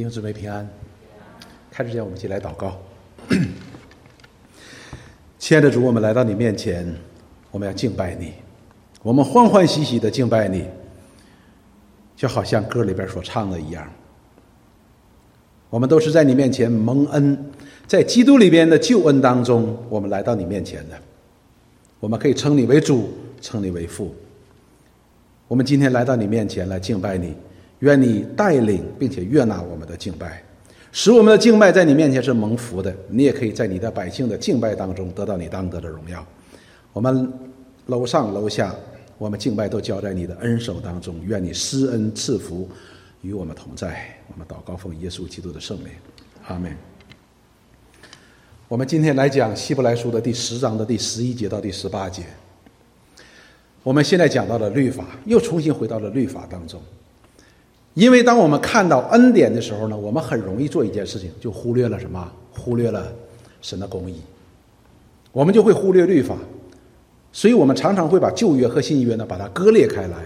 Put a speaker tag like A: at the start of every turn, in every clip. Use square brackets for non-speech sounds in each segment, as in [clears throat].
A: 弟兄姊妹平安。开始前，我们一起来祷告。[coughs] 亲爱的主，我们来到你面前，我们要敬拜你，我们欢欢喜喜的敬拜你，就好像歌里边所唱的一样。我们都是在你面前蒙恩，在基督里边的救恩当中，我们来到你面前的。我们可以称你为主，称你为父。我们今天来到你面前来敬拜你，愿你带领并且悦纳我们的敬拜。使我们的敬拜在你面前是蒙福的，你也可以在你的百姓的敬拜当中得到你当得的荣耀。我们楼上楼下，我们敬拜都交在你的恩手当中。愿你施恩赐福与我们同在。我们祷告奉耶稣基督的圣名，阿门。我们今天来讲希伯来书的第十章的第十一节到第十八节。我们现在讲到了律法，又重新回到了律法当中。因为当我们看到恩典的时候呢，我们很容易做一件事情，就忽略了什么？忽略了神的公义，我们就会忽略律法，所以我们常常会把旧约和新约呢把它割裂开来。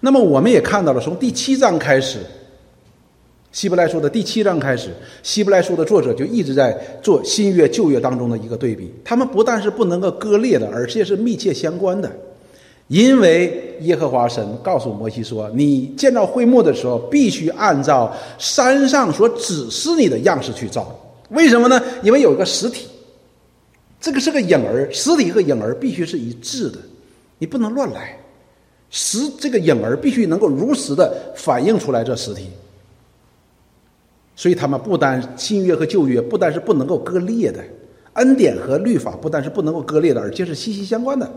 A: 那么我们也看到了，从第七章开始，希伯来书的第七章开始，希伯来书的作者就一直在做新约旧约当中的一个对比。他们不但是不能够割裂的，而且是密切相关的。因为耶和华神告诉摩西说：“你建造会幕的时候，必须按照山上所指示你的样式去造。为什么呢？因为有一个实体，这个是个影儿，实体和影儿必须是一致的，你不能乱来。实这个影儿必须能够如实的反映出来这实体。所以他们不单新约和旧约不单是不能够割裂的，恩典和律法不单是不能够割裂的，而且是息息相关的。”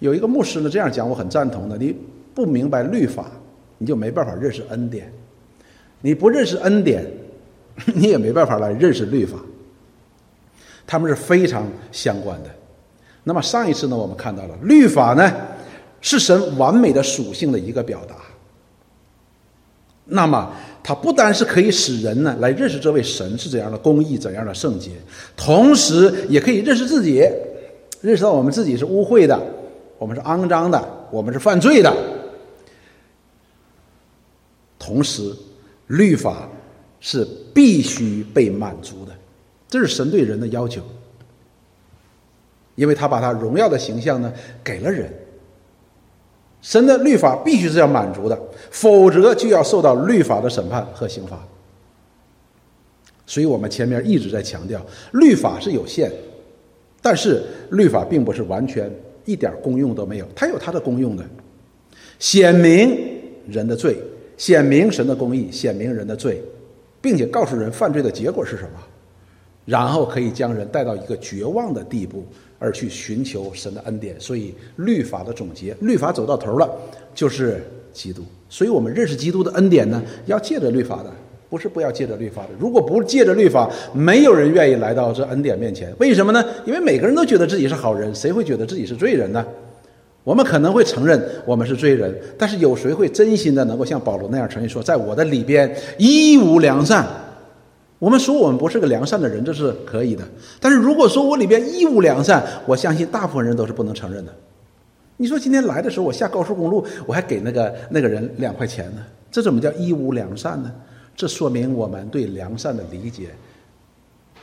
A: 有一个牧师呢这样讲，我很赞同的。你不明白律法，你就没办法认识恩典；你不认识恩典，[laughs] 你也没办法来认识律法。他们是非常相关的。那么上一次呢，我们看到了律法呢是神完美的属性的一个表达。那么它不单是可以使人呢来认识这位神是怎样的公义、怎样的圣洁，同时也可以认识自己，认识到我们自己是污秽的。我们是肮脏的，我们是犯罪的。同时，律法是必须被满足的，这是神对人的要求。因为他把他荣耀的形象呢给了人，神的律法必须是要满足的，否则就要受到律法的审判和刑罚。所以我们前面一直在强调，律法是有限，但是律法并不是完全。一点功用都没有，它有它的功用的，显明人的罪，显明神的公义，显明人的罪，并且告诉人犯罪的结果是什么，然后可以将人带到一个绝望的地步，而去寻求神的恩典。所以律法的总结，律法走到头了，就是基督。所以我们认识基督的恩典呢，要借着律法的。不是不要借着律法的，如果不借着律法，没有人愿意来到这恩典面前。为什么呢？因为每个人都觉得自己是好人，谁会觉得自己是罪人呢？我们可能会承认我们是罪人，但是有谁会真心的能够像保罗那样承认说，在我的里边一无良善？我们说我们不是个良善的人，这是可以的。但是如果说我里边一无良善，我相信大部分人都是不能承认的。你说今天来的时候，我下高速公路，我还给那个那个人两块钱呢，这怎么叫一无良善呢？这说明我们对良善的理解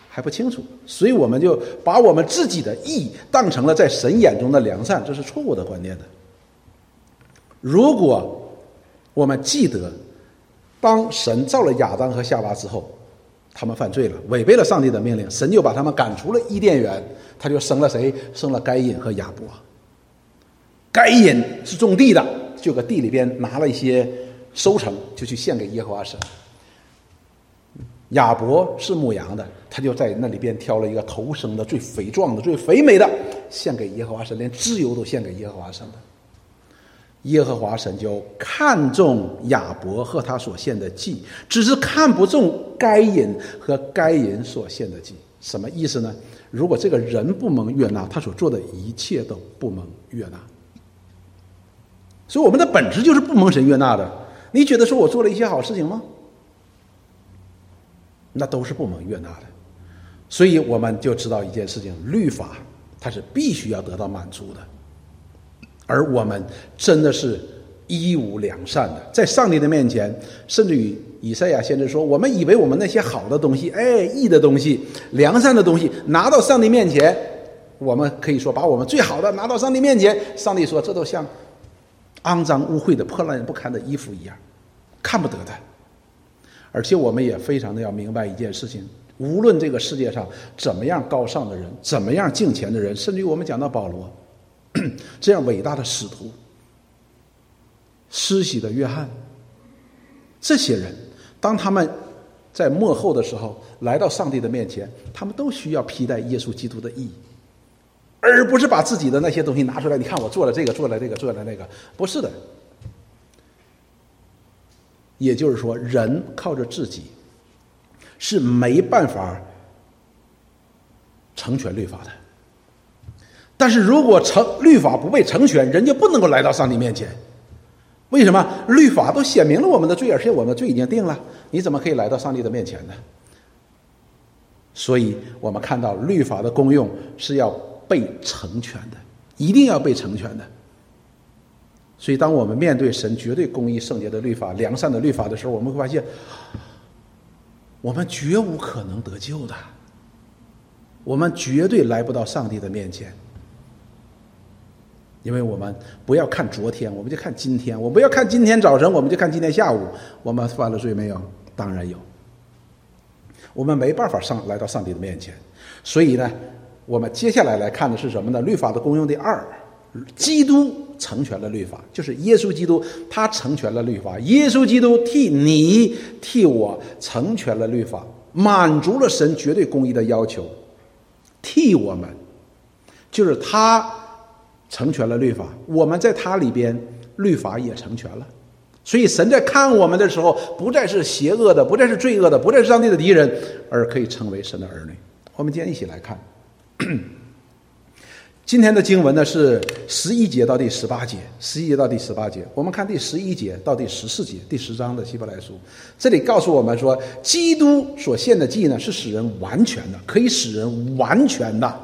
A: 还不清楚，所以我们就把我们自己的义当成了在神眼中的良善，这是错误的观念的。如果我们记得，当神造了亚当和夏娃之后，他们犯罪了，违背了上帝的命令，神就把他们赶出了伊甸园，他就生了谁？生了该隐和亚伯。该隐是种地的，就搁地里边拿了一些收成，就去献给耶和华神。亚伯是牧羊的，他就在那里边挑了一个头生的、最肥壮的、最肥美的，献给耶和华神，连脂油都献给耶和华神的。耶和华神就看中亚伯和他所献的祭，只是看不中该隐和该隐所献的祭。什么意思呢？如果这个人不蒙悦纳，他所做的一切都不蒙悦纳。所以我们的本质就是不蒙神悦纳的。你觉得说我做了一些好事情吗？那都是不蒙悦纳的，所以我们就知道一件事情：律法它是必须要得到满足的，而我们真的是一无良善的，在上帝的面前，甚至于以赛亚先知说：“我们以为我们那些好的东西，哎，义的东西、良善的东西，拿到上帝面前，我们可以说把我们最好的拿到上帝面前。上帝说，这都像肮脏污秽的破烂不堪的衣服一样，看不得的。而且我们也非常的要明白一件事情：无论这个世界上怎么样高尚的人，怎么样敬虔的人，甚至于我们讲到保罗 [clears throat] 这样伟大的使徒、施洗的约翰，这些人。”当他们在幕后的时候来到上帝的面前，他们都需要披戴耶稣基督的义，而不是把自己的那些东西拿出来。你看，我做了这个，做了这个，做了那个，不是的。也就是说，人靠着自己是没办法成全律法的。但是如果成律法不被成全，人就不能够来到上帝面前。为什么律法都显明了我们的罪，而且我们的罪已经定了？你怎么可以来到上帝的面前呢？所以我们看到律法的功用是要被成全的，一定要被成全的。所以，当我们面对神绝对公义、圣洁的律法、良善的律法的时候，我们会发现，我们绝无可能得救的，我们绝对来不到上帝的面前。因为我们不要看昨天，我们就看今天；我不要看今天早晨，我们就看今天下午。我们犯了罪没有？当然有。我们没办法上来到上帝的面前，所以呢，我们接下来来看的是什么呢？律法的功用的二，基督成全了律法，就是耶稣基督他成全了律法。耶稣基督替你替我成全了律法，满足了神绝对公义的要求，替我们，就是他。成全了律法，我们在他里边，律法也成全了。所以神在看我们的时候，不再是邪恶的，不再是罪恶的，不再是上帝的敌人，而可以成为神的儿女。我们今天一起来看，今天的经文呢是十一节到第十八节，十一节到第十八节。我们看第十一节到第十四节，第十章的希伯来书，这里告诉我们说，基督所献的祭呢是使人完全的，可以使人完全的。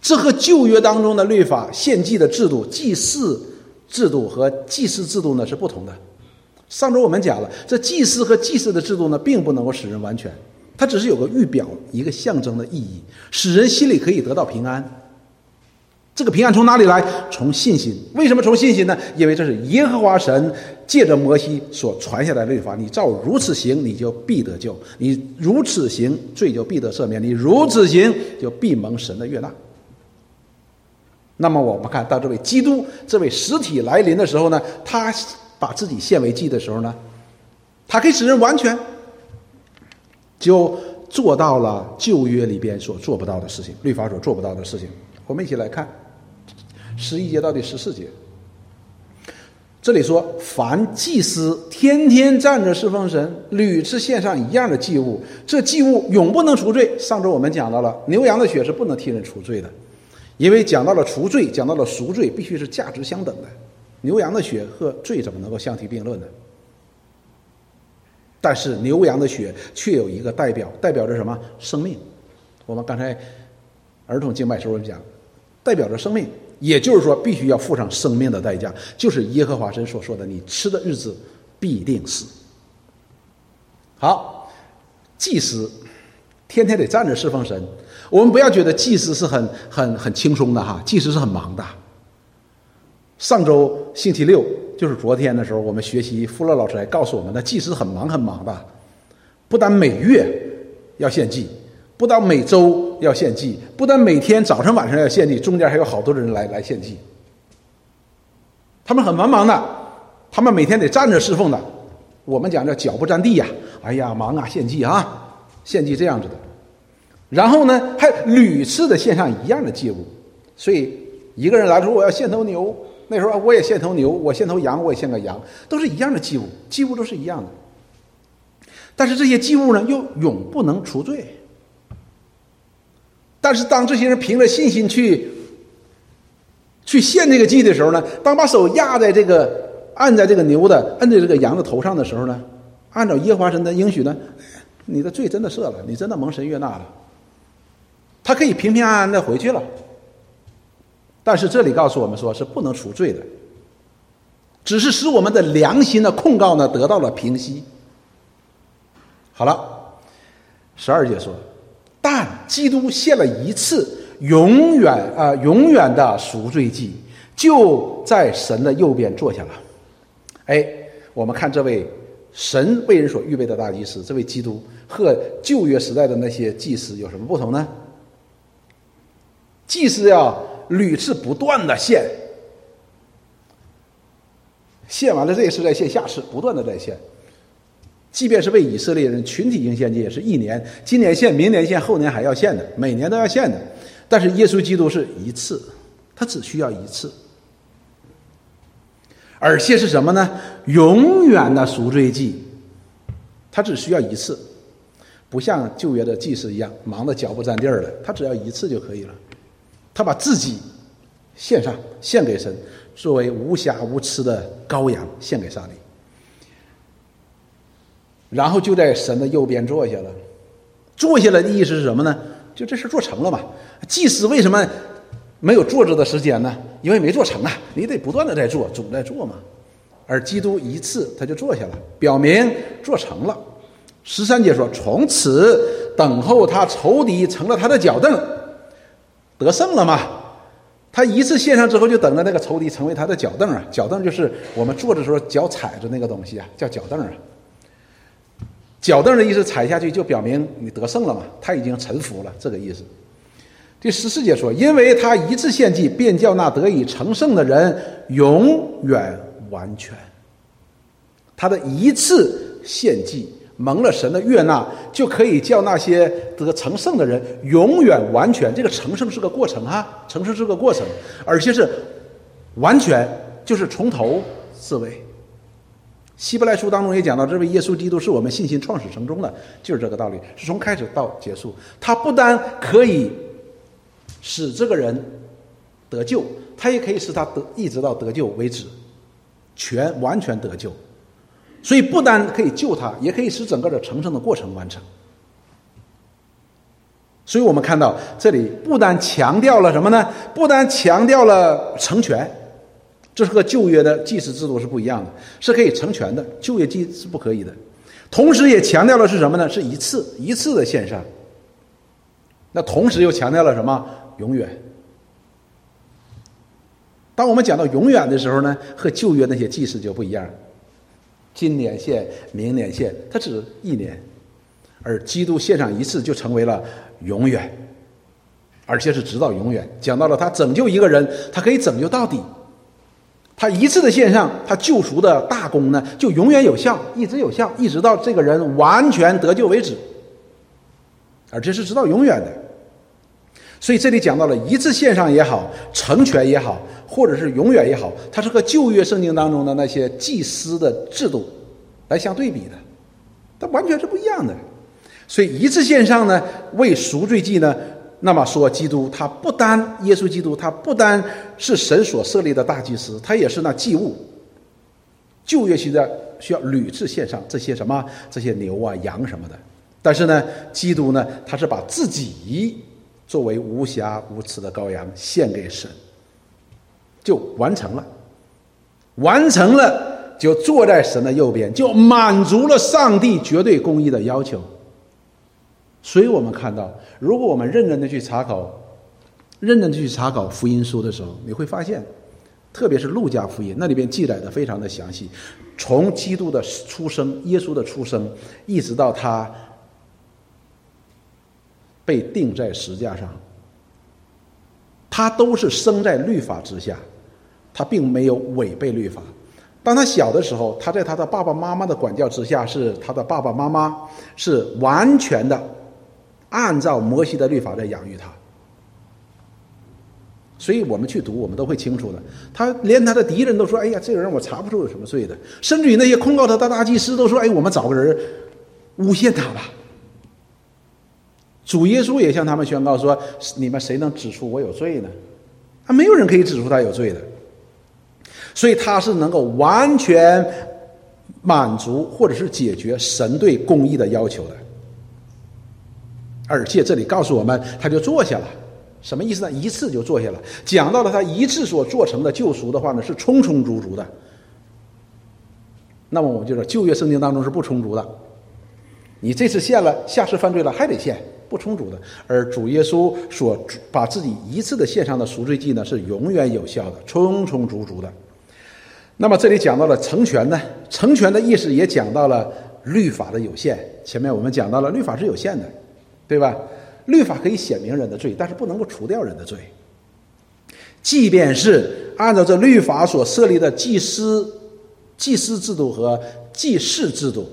A: 这和旧约当中的律法献祭的制度、祭祀制度和祭祀制度呢是不同的。上周我们讲了，这祭祀和祭祀的制度呢，并不能够使人完全，它只是有个预表、一个象征的意义，使人心里可以得到平安。这个平安从哪里来？从信心。为什么从信心呢？因为这是耶和华神借着摩西所传下来的律法。你照如此行，你就必得救；你如此行，罪就必得赦免；你如此行，就必蒙神的悦纳。那么我们看到这位基督这位实体来临的时候呢，他把自己献为祭的时候呢，他可以使人完全，就做到了旧约里边所做不到的事情，律法所做不到的事情。我们一起来看十一节到第十四节，这里说：凡祭司天天站着侍奉神，屡次献上一样的祭物，这祭物永不能除罪。上周我们讲到了牛羊的血是不能替人除罪的。因为讲到了除罪，讲到了赎罪，必须是价值相等的。牛羊的血和罪怎么能够相提并论呢？但是牛羊的血却有一个代表，代表着什么？生命。我们刚才儿童敬拜时候讲，代表着生命，也就是说，必须要付上生命的代价，就是耶和华神所说的：“你吃的日子必定死。”好，祭司天天得站着侍奉神。我们不要觉得祭司是很很很轻松的哈，祭司是很忙的。上周星期六就是昨天的时候，我们学习富勒老师还告诉我们，那祭司很忙很忙的，不但每月要献祭，不但每周要献祭，不但每天早晨晚上要献祭，中间还有好多人来来献祭。他们很繁忙的，他们每天得站着侍奉的。我们讲叫脚不沾地呀，哎呀忙啊，献祭啊，献祭这样子的。然后呢，还屡次的献上一样的祭物，所以一个人来说我要献头牛，那时候我也献头牛，我献头羊，我也献个羊，都是一样的祭物，祭物都是一样的。但是这些祭物呢，又永不能除罪。但是当这些人凭着信心去去献这个祭的时候呢，当把手压在这个按在这个牛的按在这个羊的头上的时候呢，按照耶和华神的应许呢，你的罪真的赦了，你真的蒙神悦纳了。他可以平平安安的回去了，但是这里告诉我们说是不能赎罪的，只是使我们的良心的控告呢得到了平息。好了，十二节说，但基督献了一次永远啊永远的赎罪祭，就在神的右边坐下了。哎，我们看这位神为人所预备的大祭司，这位基督和旧约时代的那些祭司有什么不同呢？祭司要屡次不断的献，献完了这一次再献，下次不断的在献。即便是为以色列人群体性献祭，也是一年，今年献，明年献，后年还要献的，每年都要献的。但是耶稣基督是一次，他只需要一次，而且是什么呢？永远的赎罪祭，他只需要一次，不像旧约的祭司一样忙得脚不沾地儿的，他只要一次就可以了。他把自己献上，献给神，作为无瑕无疵的羔羊，献给上帝。然后就在神的右边坐下了，坐下来的意思是什么呢？就这事做成了嘛。祭司为什么没有坐着的时间呢？因为没做成啊，你得不断的在做，总在做嘛。而基督一次他就坐下了，表明做成了。十三节说，从此等候他仇敌成了他的脚凳，得胜了嘛。他一次献上之后，就等着那个仇敌成为他的脚凳啊。脚凳就是我们坐着时候脚踩着那个东西啊，叫脚凳啊。脚凳的意思，踩下去就表明你得胜了嘛，他已经臣服了，这个意思。第十四节说，因为他一次献祭，便叫那得以成圣的人永远完全。他的一次献祭蒙了神的悦纳，就可以叫那些得成圣的人永远完全。这个成圣是个过程啊，成圣是个过程，而且是完全，就是从头至尾。希伯来书当中也讲到，这位耶稣基督是我们信心创始成终的，就是这个道理，是从开始到结束。他不单可以使这个人得救，他也可以使他得一直到得救为止，全完全得救。所以不单可以救他，也可以使整个的成圣的过程完成。所以我们看到这里不单强调了什么呢？不单强调了成全。这是和旧约的祭祀制度是不一样的，是可以成全的，旧约祭是不可以的。同时也强调了是什么呢？是一次一次的献上。那同时又强调了什么？永远。当我们讲到永远的时候呢，和旧约那些祭祀就不一样。今年献，明年献，它只一年，而基督献上一次就成为了永远，而且是直到永远。讲到了他拯救一个人，他可以拯救到底。他一次的献上，他救赎的大功呢，就永远有效，一直有效，一直到这个人完全得救为止，而这是直到永远的。所以这里讲到了一次献上也好，成全也好，或者是永远也好，它是和旧约圣经当中的那些祭司的制度来相对比的，它完全是不一样的。所以一次献上呢，为赎罪祭呢。那么说，基督他不单耶稣基督，他不单是神所设立的大祭司，他也是那祭物。旧约期的需要屡次献上这些什么？这些牛啊羊什么的，但是呢，基督呢，他是把自己作为无瑕无疵的羔羊献给神，就完成了，完成了就坐在神的右边，就满足了上帝绝对公义的要求。所以我们看到，如果我们认真的去查考，认真的去查考福音书的时候，你会发现，特别是路加福音，那里边记载的非常的详细，从基督的出生，耶稣的出生，一直到他被钉在石架上，他都是生在律法之下，他并没有违背律法。当他小的时候，他在他的爸爸妈妈的管教之下，是他的爸爸妈妈是完全的。按照摩西的律法在养育他，所以我们去读，我们都会清楚的。他连他的敌人都说：“哎呀，这个人我查不出有什么罪的。”甚至于那些控告他的大祭司都说：“哎，我们找个人诬陷他吧。”主耶稣也向他们宣告说：“你们谁能指出我有罪呢？他没有人可以指出他有罪的。”所以他是能够完全满足或者是解决神对公义的要求的。而且这里告诉我们，他就坐下了，什么意思呢？一次就坐下了，讲到了他一次所做成的救赎的话呢，是充充足足的。那么我们就说，旧约圣经当中是不充足的，你这次献了，下次犯罪了还得献，不充足的。而主耶稣所把自己一次的献上的赎罪祭呢，是永远有效的，充充足足的。那么这里讲到了成全呢，成全的意思也讲到了律法的有限。前面我们讲到了律法是有限的，对吧？律法可以显明人的罪，但是不能够除掉人的罪。即便是按照这律法所设立的祭司、祭司制度和祭祀制度，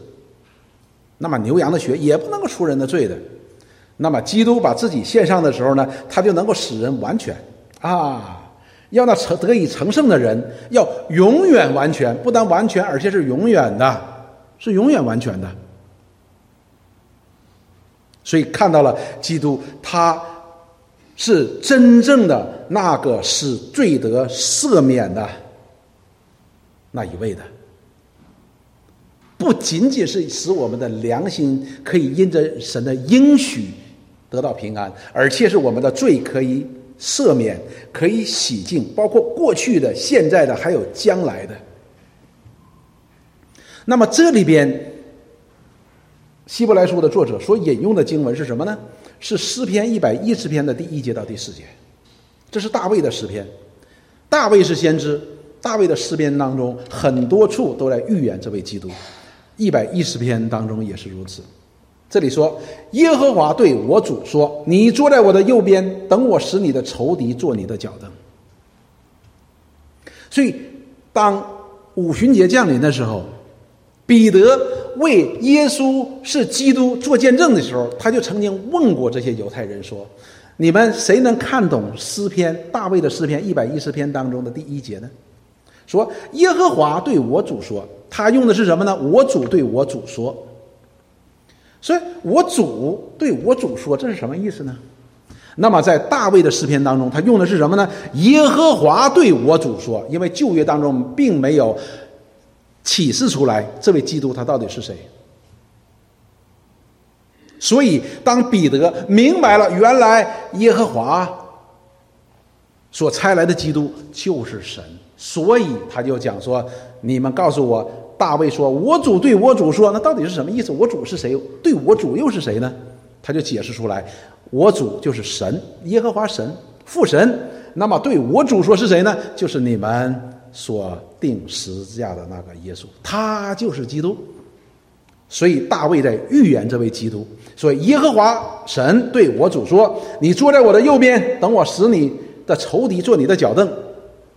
A: 那么牛羊的血也不能够除人的罪的。那么基督把自己献上的时候呢，他就能够使人完全啊，要那成得以成圣的人要永远完全，不但完全，而且是永远的，是永远完全的。所以看到了基督，他是真正的那个使罪得赦免的那一位的，不仅仅是使我们的良心可以因着神的应许得到平安，而且是我们的罪可以赦免、可以洗净，包括过去的、现在的，还有将来的。那么这里边。希伯来书的作者所引用的经文是什么呢？是诗篇一百一十篇的第一节到第四节，这是大卫的诗篇。大卫是先知，大卫的诗篇当中很多处都在预言这位基督。一百一十篇当中也是如此。这里说：“耶和华对我主说，你坐在我的右边，等我使你的仇敌做你的脚凳。”所以，当五旬节降临的时候，彼得。为耶稣是基督做见证的时候，他就曾经问过这些犹太人说：“你们谁能看懂诗篇大卫的诗篇一百一十篇当中的第一节呢？”说耶和华对我主说，他用的是什么呢？我主对我主说，所以我主对我主说，这是什么意思呢？那么在大卫的诗篇当中，他用的是什么呢？耶和华对我主说，因为旧约当中并没有。启示出来，这位基督他到底是谁？所以，当彼得明白了原来耶和华所差来的基督就是神，所以他就讲说：“你们告诉我，大卫说，我主对我主说，那到底是什么意思？我主是谁？对我主又是谁呢？”他就解释出来：“我主就是神，耶和华神，父神。那么对我主说是谁呢？就是你们。”所定十字架的那个耶稣，他就是基督。所以大卫在预言这位基督。所以耶和华神对我主说：“你坐在我的右边，等我使你的仇敌做你的脚凳。”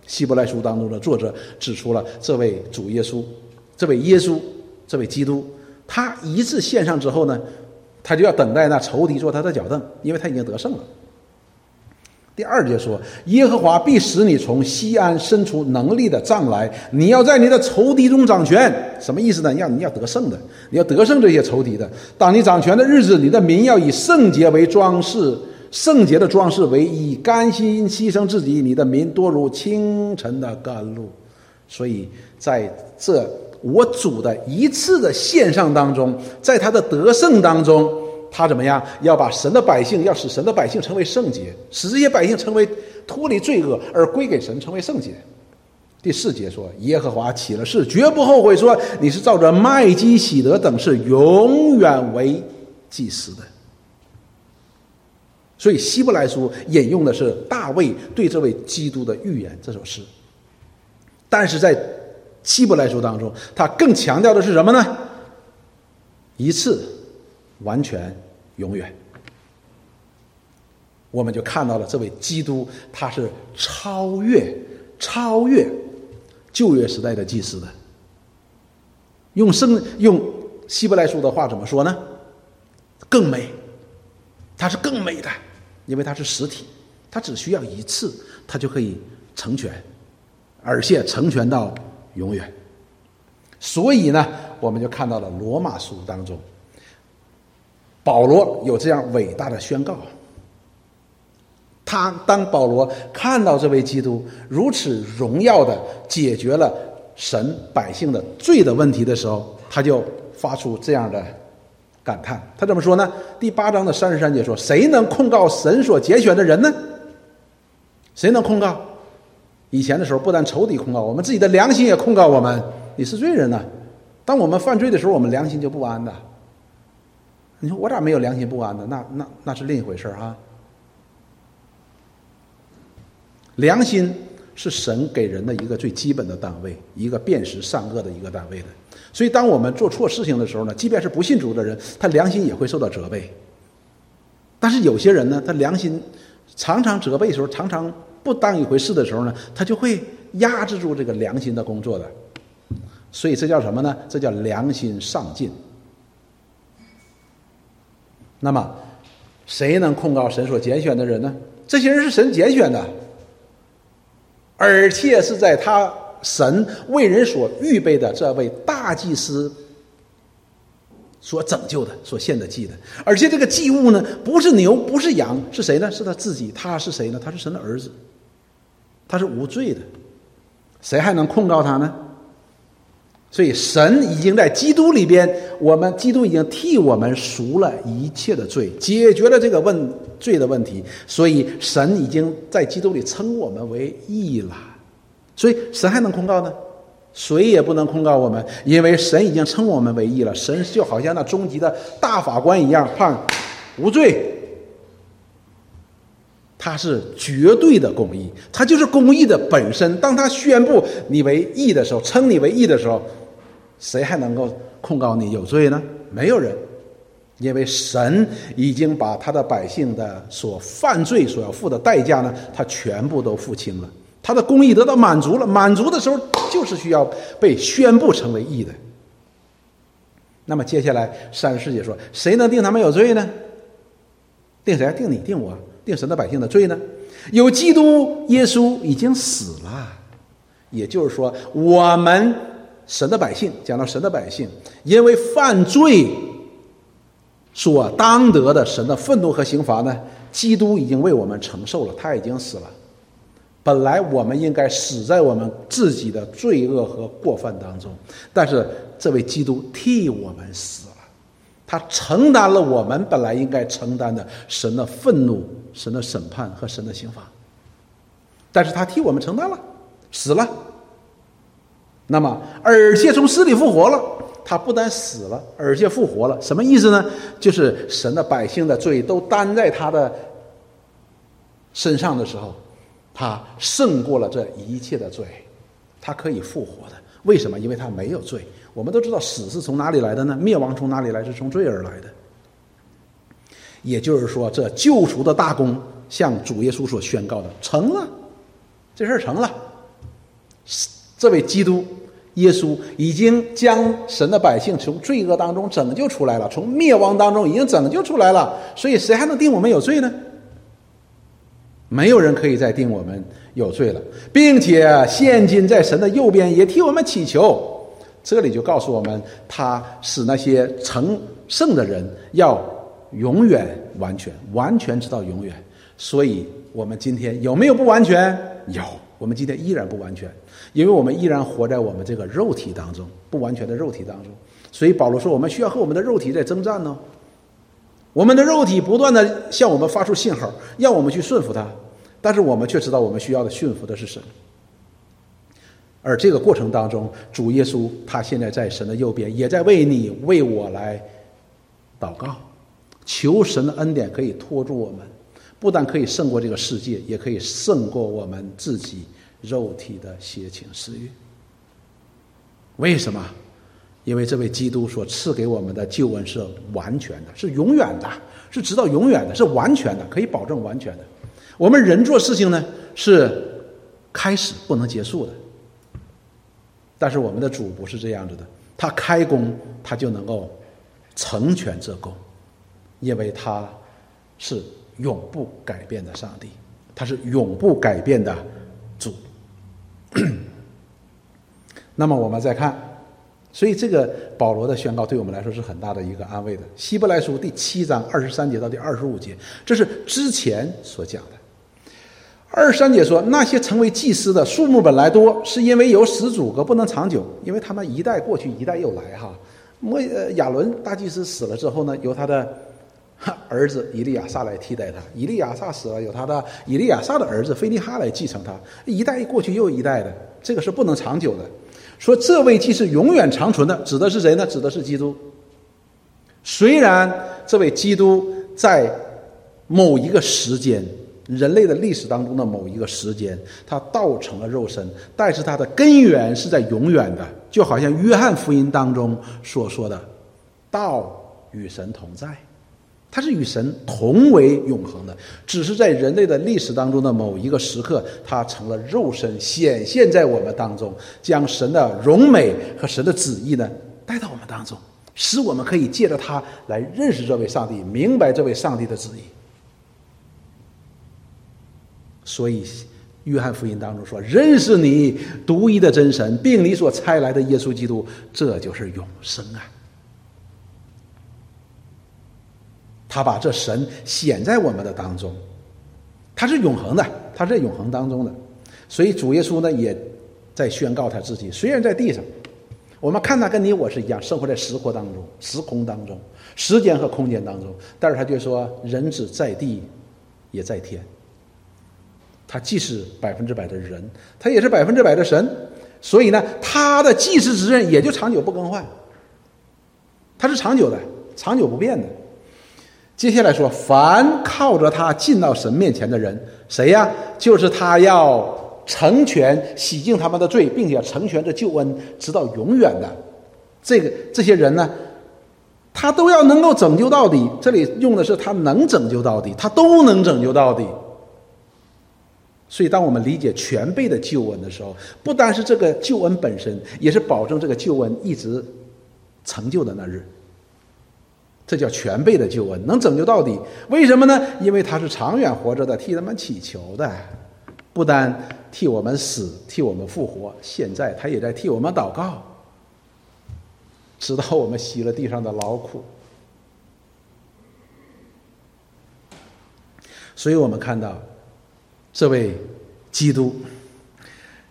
A: 希伯来书当中的作者指出了这位主耶稣，这位耶稣，这位基督，他一次献上之后呢，他就要等待那仇敌做他的脚凳，因为他已经得胜了。第二节说：“耶和华必使你从西安伸出能力的杖来，你要在你的仇敌中掌权。什么意思呢？要你要得胜的，你要得胜这些仇敌的。当你掌权的日子，你的民要以圣洁为装饰，圣洁的装饰为以甘心牺牲自己。你的民多如清晨的甘露。所以在这我主的一次的献上当中，在他的得胜当中。”他怎么样？要把神的百姓，要使神的百姓成为圣洁，使这些百姓成为脱离罪恶而归给神，成为圣洁。第四节说：“耶和华起了誓，绝不后悔，说你是照着麦基喜德等是永远为祭司的。”所以希伯来书引用的是大卫对这位基督的预言这首诗。但是在希伯来书当中，他更强调的是什么呢？一次。完全永远，我们就看到了这位基督，他是超越、超越旧约时代的祭司的。用圣用希伯来书的话怎么说呢？更美，它是更美的，因为它是实体，它只需要一次，它就可以成全，而且成全到永远。所以呢，我们就看到了罗马书当中。保罗有这样伟大的宣告。他当保罗看到这位基督如此荣耀的解决了神百姓的罪的问题的时候，他就发出这样的感叹。他怎么说呢？第八章的三十三节说：“谁能控告神所拣选的人呢？谁能控告？以前的时候，不但仇敌控告，我们自己的良心也控告我们。你是罪人呢。当我们犯罪的时候，我们良心就不安的。”你说我咋没有良心不安呢？那那那是另一回事儿哈。良心是神给人的一个最基本的单位，一个辨识善恶的一个单位的。所以，当我们做错事情的时候呢，即便是不信主的人，他良心也会受到责备。但是有些人呢，他良心常常责备的时候，常常不当一回事的时候呢，他就会压制住这个良心的工作的。所以这叫什么呢？这叫良心上进。那么，谁能控告神所拣选的人呢？这些人是神拣选的，而且是在他。神为人所预备的这位大祭司所拯救的、所献的祭的，而且这个祭物呢，不是牛，不是羊，是谁呢？是他自己。他是谁呢？他是神的儿子，他是无罪的，谁还能控告他呢？所以，神已经在基督里边，我们基督已经替我们赎了一切的罪，解决了这个问罪的问题。所以，神已经在基督里称我们为义了。所以神还能控告呢？谁也不能控告我们，因为神已经称我们为义了。神就好像那终极的大法官一样，判无罪。他是绝对的公义，他就是公义的本身。当他宣布你为义的时候，称你为义的时候，谁还能够控告你有罪呢？没有人，因为神已经把他的百姓的所犯罪所要付的代价呢，他全部都付清了。他的公义得到满足了，满足的时候就是需要被宣布成为义的。那么接下来三十节说，谁能定他们有罪呢？定谁？定你？定我？定神的百姓的罪呢？有基督耶稣已经死了，也就是说，我们神的百姓，讲到神的百姓，因为犯罪所当得的神的愤怒和刑罚呢，基督已经为我们承受了，他已经死了。本来我们应该死在我们自己的罪恶和过犯当中，但是这位基督替我们死了，他承担了我们本来应该承担的神的愤怒、神的审判和神的刑罚，但是他替我们承担了，死了。那么，而且从死里复活了，他不但死了，而且复活了，什么意思呢？就是神的百姓的罪都担在他的身上的时候。他胜过了这一切的罪，他可以复活的。为什么？因为他没有罪。我们都知道死是从哪里来的呢？灭亡从哪里来？是从罪而来的。也就是说，这救赎的大功，向主耶稣所宣告的，成了，这事儿成了。这位基督耶稣已经将神的百姓从罪恶当中拯救出来了，从灭亡当中已经拯救出来了。所以，谁还能定我们有罪呢？没有人可以再定我们有罪了，并且现今在神的右边也替我们祈求。这里就告诉我们，他使那些成圣的人要永远完全，完全直到永远。所以，我们今天有没有不完全？有，我们今天依然不完全，因为我们依然活在我们这个肉体当中，不完全的肉体当中。所以保罗说，我们需要和我们的肉体在征战呢。我们的肉体不断的向我们发出信号，让我们去顺服它。但是我们却知道，我们需要的驯服的是神。而这个过程当中，主耶稣他现在在神的右边，也在为你为我来祷告，求神的恩典可以托住我们，不但可以胜过这个世界，也可以胜过我们自己肉体的邪情私欲。为什么？因为这位基督所赐给我们的救恩是完全的，是永远的，是直到永远的，是完全的，可以保证完全的。我们人做事情呢，是开始不能结束的。但是我们的主不是这样子的，他开工，他就能够成全这功，因为他是永不改变的上帝，他是永不改变的主。[clears throat] 那么我们再看，所以这个保罗的宣告对我们来说是很大的一个安慰的。希伯来书第七章二十三节到第二十五节，这是之前所讲的。二十三节说，那些成为祭司的数目本来多，是因为有始祖格不能长久，因为他们一代过去，一代又来哈。摩亚伦大祭司死了之后呢，由他的 [laughs] 儿子以利亚撒来替代他。以利亚撒死了，有他的以利亚撒的儿子菲利哈来继承他。一代过去又一代的，这个是不能长久的。说这位既是永远长存的，指的是谁呢？指的是基督。虽然这位基督在某一个时间，人类的历史当中的某一个时间，他道成了肉身，但是他的根源是在永远的，就好像约翰福音当中所说的“道与神同在”，他是与神同为永恒的，只是在人类的历史当中的某一个时刻，他成了肉身，显现在我们当中，将神的荣美和神的旨意呢带到我们当中。使我们可以借着他来认识这位上帝，明白这位上帝的旨意。所以，约翰福音当中说：“认识你独一的真神，并你所差来的耶稣基督，这就是永生啊！”他把这神显在我们的当中，他是永恒的，他在永恒当中的。所以主耶稣呢，也在宣告他自己，虽然在地上。我们看他跟你我是一样，生活在时空当中、时空当中、时间和空间当中。但是他就说，人子在地，也在天。他既是百分之百的人，他也是百分之百的神。所以呢，他的祭司之任也就长久不更换。他是长久的、长久不变的。接下来说，凡靠着他进到神面前的人，谁呀？就是他要。成全洗净他们的罪，并且成全这救恩，直到永远的，这个这些人呢，他都要能够拯救到底。这里用的是他能拯救到底，他都能拯救到底。所以，当我们理解全备的救恩的时候，不单是这个救恩本身，也是保证这个救恩一直成就的那日。这叫全备的救恩，能拯救到底。为什么呢？因为他是长远活着的，替他们祈求的。不单替我们死，替我们复活，现在他也在替我们祷告，直到我们吸了地上的劳苦。所以我们看到，这位基督，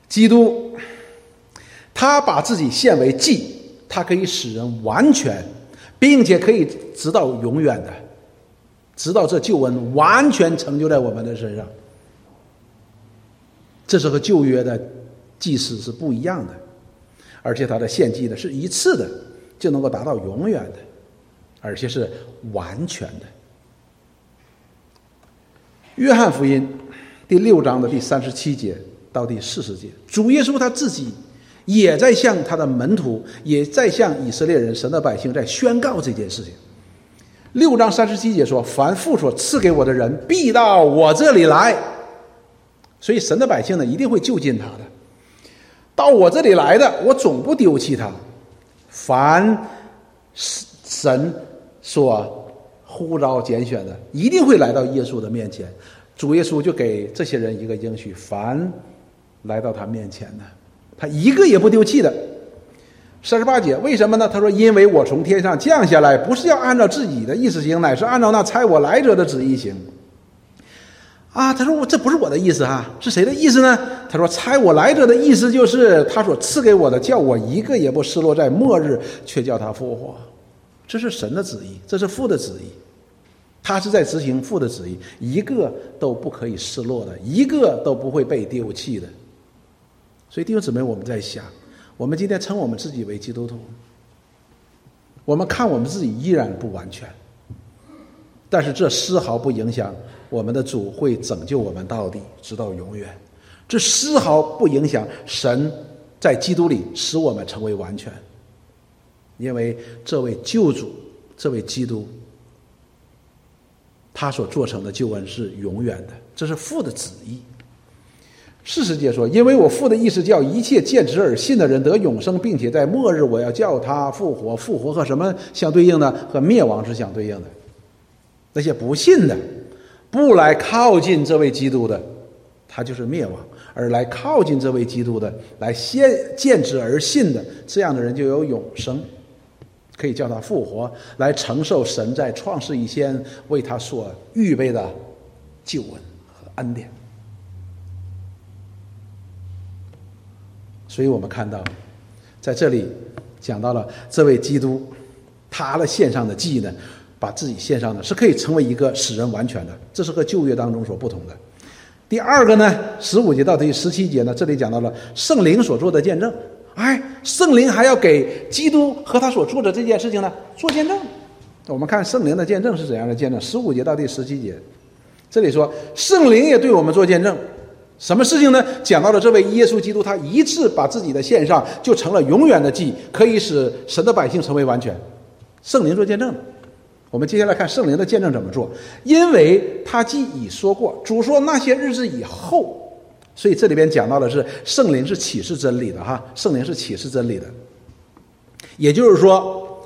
A: 基督，他把自己献为祭，他可以使人完全，并且可以直到永远的，直到这救恩完全成就在我们的身上。这是和旧约的祭祀是不一样的，而且他的献祭呢是一次的，就能够达到永远的，而且是完全的。约翰福音第六章的第三十七节到第四十节，主耶稣他自己也在向他的门徒，也在向以色列人、神的百姓在宣告这件事情。六章三十七节说：“凡父所赐给我的人，必到我这里来。”所以神的百姓呢，一定会就近他的。到我这里来的，我总不丢弃他。凡神所呼召拣选的，一定会来到耶稣的面前。主耶稣就给这些人一个应许：凡来到他面前的，他一个也不丢弃的。三十八节，为什么呢？他说：“因为我从天上降下来，不是要按照自己的意思行，乃是按照那差我来者的旨意行。”啊，他说我这不是我的意思哈，是谁的意思呢？他说差我来者的意思就是他所赐给我的，叫我一个也不失落在末日，却叫他复活。这是神的旨意，这是父的旨意，他是在执行父的旨意，一个都不可以失落的，一个都不会被丢弃的。所以弟兄姊妹，我们在想，我们今天称我们自己为基督徒，我们看我们自己依然不完全，但是这丝毫不影响。我们的主会拯救我们到底，直到永远。这丝毫不影响神在基督里使我们成为完全，因为这位救主，这位基督，他所做成的救恩是永远的，这是父的旨意。四十节说：“因为我父的意思叫一切见之而信的人得永生，并且在末日我要叫他复活。复活和什么相对应呢？和灭亡是相对应的。那些不信的。”不来靠近这位基督的，他就是灭亡；而来靠近这位基督的，来先见之而信的，这样的人就有永生，可以叫他复活，来承受神在创世以前为他所预备的救恩和恩典。所以我们看到，在这里讲到了这位基督，他的献上的祭呢。把自己献上的是可以成为一个使人完全的，这是和旧约当中所不同的。第二个呢，十五节到第十七节呢，这里讲到了圣灵所做的见证。哎，圣灵还要给基督和他所做的这件事情呢做见证。我们看圣灵的见证是怎样的见证？十五节到第十七节，这里说圣灵也对我们做见证。什么事情呢？讲到了这位耶稣基督，他一次把自己的献上，就成了永远的祭，可以使神的百姓成为完全。圣灵做见证。我们接下来看圣灵的见证怎么做，因为他既已说过，主说那些日子以后，所以这里边讲到的是圣灵是启示真理的哈，圣灵是启示真理的。也就是说，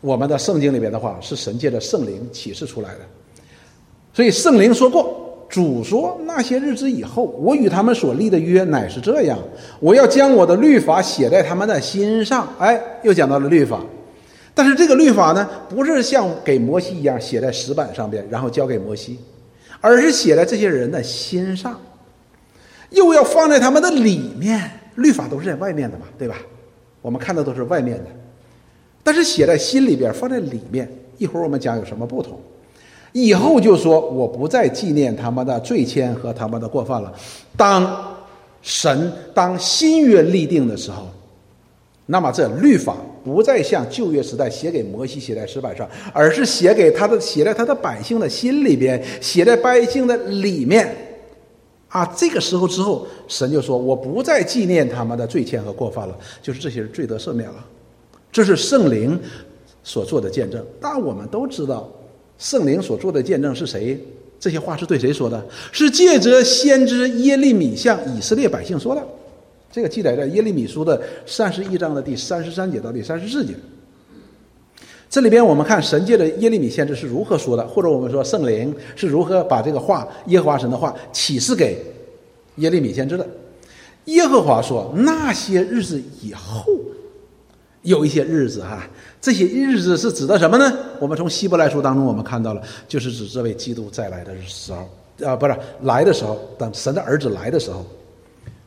A: 我们的圣经里边的话是神借着圣灵启示出来的，所以圣灵说过。主说：“那些日子以后，我与他们所立的约乃是这样：我要将我的律法写在他们的心上。”哎，又讲到了律法，但是这个律法呢，不是像给摩西一样写在石板上边，然后交给摩西，而是写在这些人的心上，又要放在他们的里面。律法都是在外面的嘛，对吧？我们看的都是外面的，但是写在心里边，放在里面。一会儿我们讲有什么不同。以后就说我不再纪念他们的罪愆和他们的过犯了。当神当新约立定的时候，那么这律法不再像旧约时代写给摩西写在石板上，而是写给他的写在他的百姓的心里边，写在百姓的里面。啊，这个时候之后，神就说我不再纪念他们的罪愆和过犯了，就是这些人罪得赦免了。这是圣灵所做的见证。但我们都知道。圣灵所做的见证是谁？这些话是对谁说的？是借着先知耶利米向以色列百姓说的。这个记载在耶利米书的三十一章的第三十三节到第三十四节。这里边我们看神界的耶利米先知是如何说的，或者我们说圣灵是如何把这个话耶和华神的话启示给耶利米先知的。耶和华说：“那些日子以后，有一些日子哈。”这些日子是指的什么呢？我们从希伯来书当中我们看到了，就是指这位基督再来的时候，啊，不是来的时候，等神的儿子来的时候，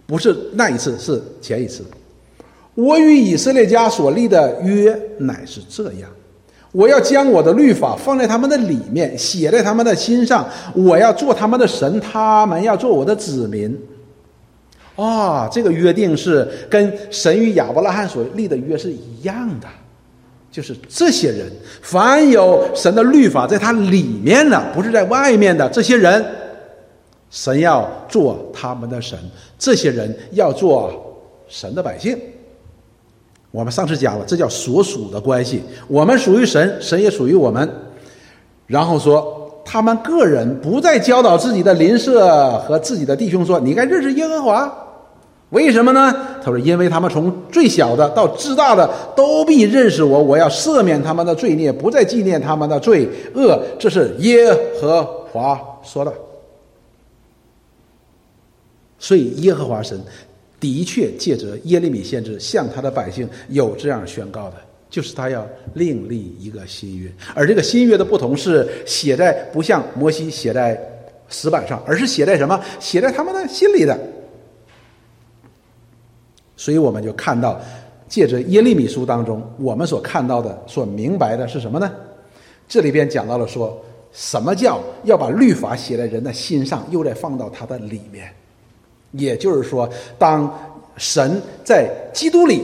A: 不是那一次，是前一次。我与以色列家所立的约乃是这样：我要将我的律法放在他们的里面，写在他们的心上。我要做他们的神，他们要做我的子民。啊，这个约定是跟神与亚伯拉罕所立的约是一样的。就是这些人，凡有神的律法在他里面的，不是在外面的这些人，神要做他们的神，这些人要做神的百姓。我们上次讲了，这叫所属的关系，我们属于神，神也属于我们。然后说，他们个人不再教导自己的邻舍和自己的弟兄说：“你该认识耶和华。”为什么呢？他说：“因为他们从最小的到至大的都必认识我，我要赦免他们的罪孽，不再纪念他们的罪恶。”这是耶和华说的。所以耶和华神的确借着耶利米先知向他的百姓有这样宣告的，就是他要另立一个新约，而这个新约的不同是写在不像摩西写在石板上，而是写在什么？写在他们的心里的。所以我们就看到，借着耶利米书当中，我们所看到的、所明白的是什么呢？这里边讲到了说，什么叫要把律法写在人的心上，又再放到他的里面。也就是说，当神在基督里，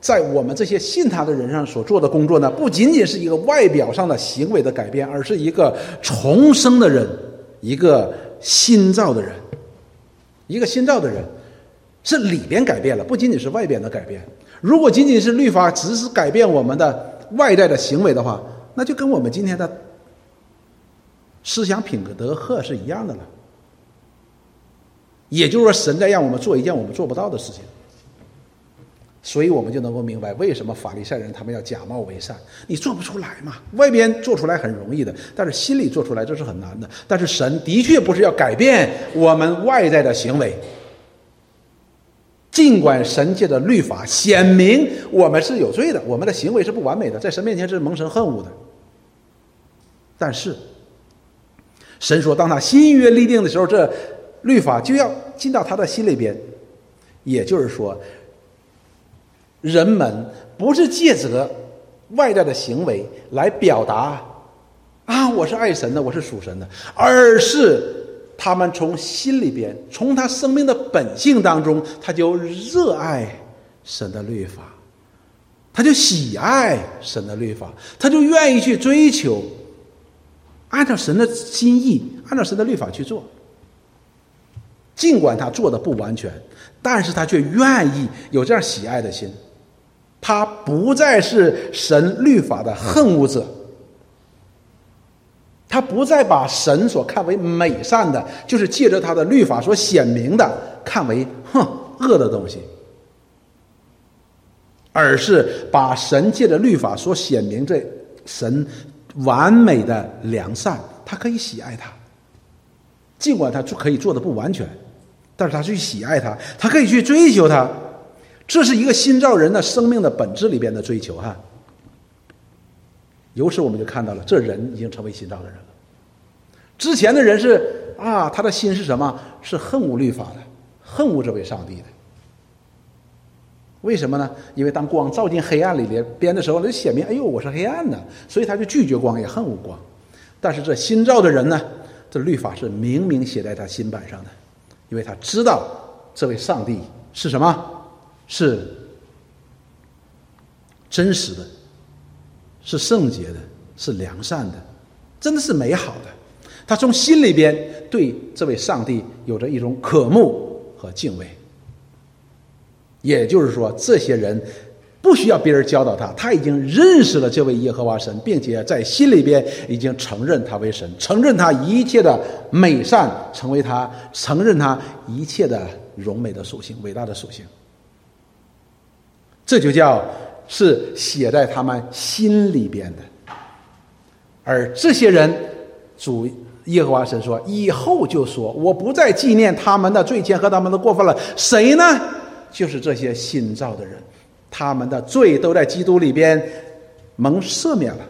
A: 在我们这些信他的人上所做的工作呢，不仅仅是一个外表上的行为的改变，而是一个重生的人，一个新造的人，一个新造的人。是里边改变了，不仅仅是外边的改变。如果仅仅是律法只是改变我们的外在的行为的话，那就跟我们今天的思想品格德赫是一样的了。也就是说，神在让我们做一件我们做不到的事情，所以我们就能够明白为什么法利赛人他们要假冒为善。你做不出来嘛？外边做出来很容易的，但是心里做出来这是很难的。但是神的确不是要改变我们外在的行为。尽管神界的律法显明我们是有罪的，我们的行为是不完美的，在神面前是蒙神恨恶的。但是，神说，当他新约立定的时候，这律法就要进到他的心里边。也就是说，人们不是借着外在的行为来表达啊，我是爱神的，我是属神的，而是。他们从心里边，从他生命的本性当中，他就热爱神的律法，他就喜爱神的律法，他就愿意去追求，按照神的心意，按照神的律法去做。尽管他做的不完全，但是他却愿意有这样喜爱的心。他不再是神律法的恨恶者，他不再把神所看为美善的，就是借着他的律法所显明的，看为哼恶的东西，而是把神借着律法所显明这神完美的良善，他可以喜爱他，尽管他可以做的不完全。但是他去喜爱他，他可以去追求他，这是一个新造人的生命的本质里边的追求哈。由此我们就看到了，这人已经成为新造的人了。之前的人是啊，他的心是什么？是恨恶律法的，恨恶这位上帝的。为什么呢？因为当光照进黑暗里边的时候，就显明，哎呦，我是黑暗的，所以他就拒绝光，也恨恶光。但是这新造的人呢，这律法是明明写在他心板上的。因为他知道这位上帝是什么，是真实的，是圣洁的，是良善的，真的是美好的。他从心里边对这位上帝有着一种渴慕和敬畏。也就是说，这些人。不需要别人教导他，他已经认识了这位耶和华神，并且在心里边已经承认他为神，承认他一切的美善，成为他承认他一切的荣美的属性、伟大的属性。这就叫是写在他们心里边的。而这些人，主耶和华神说：“以后就说，我不再纪念他们的罪愆和他们的过分了。”谁呢？就是这些新造的人。他们的罪都在基督里边蒙赦免了，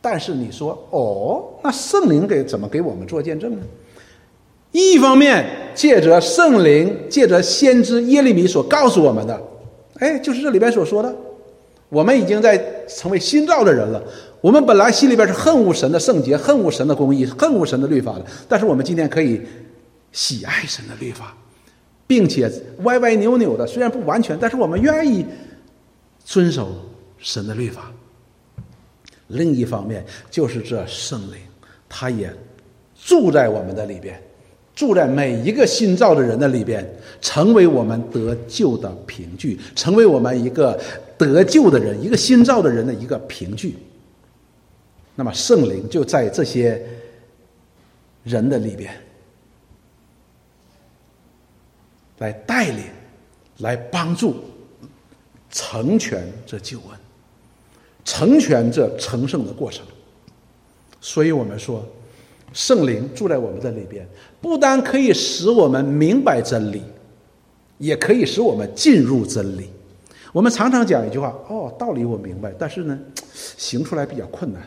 A: 但是你说哦，那圣灵给怎么给我们做见证呢？一方面借着圣灵，借着先知耶利米所告诉我们的，哎，就是这里边所说的，我们已经在成为新造的人了。我们本来心里边是恨恶神的圣洁，恨恶神的公义，恨恶神的律法的，但是我们今天可以喜爱神的律法，并且歪歪扭扭的，虽然不完全，但是我们愿意。遵守神的律法。另一方面，就是这圣灵，他也住在我们的里边，住在每一个新造的人的里边，成为我们得救的凭据，成为我们一个得救的人，一个新造的人的一个凭据。那么，圣灵就在这些人的里边，来带领，来帮助。成全这救恩，成全这成圣的过程。所以我们说，圣灵住在我们的里边，不单可以使我们明白真理，也可以使我们进入真理。我们常常讲一句话：“哦，道理我明白，但是呢，行出来比较困难。”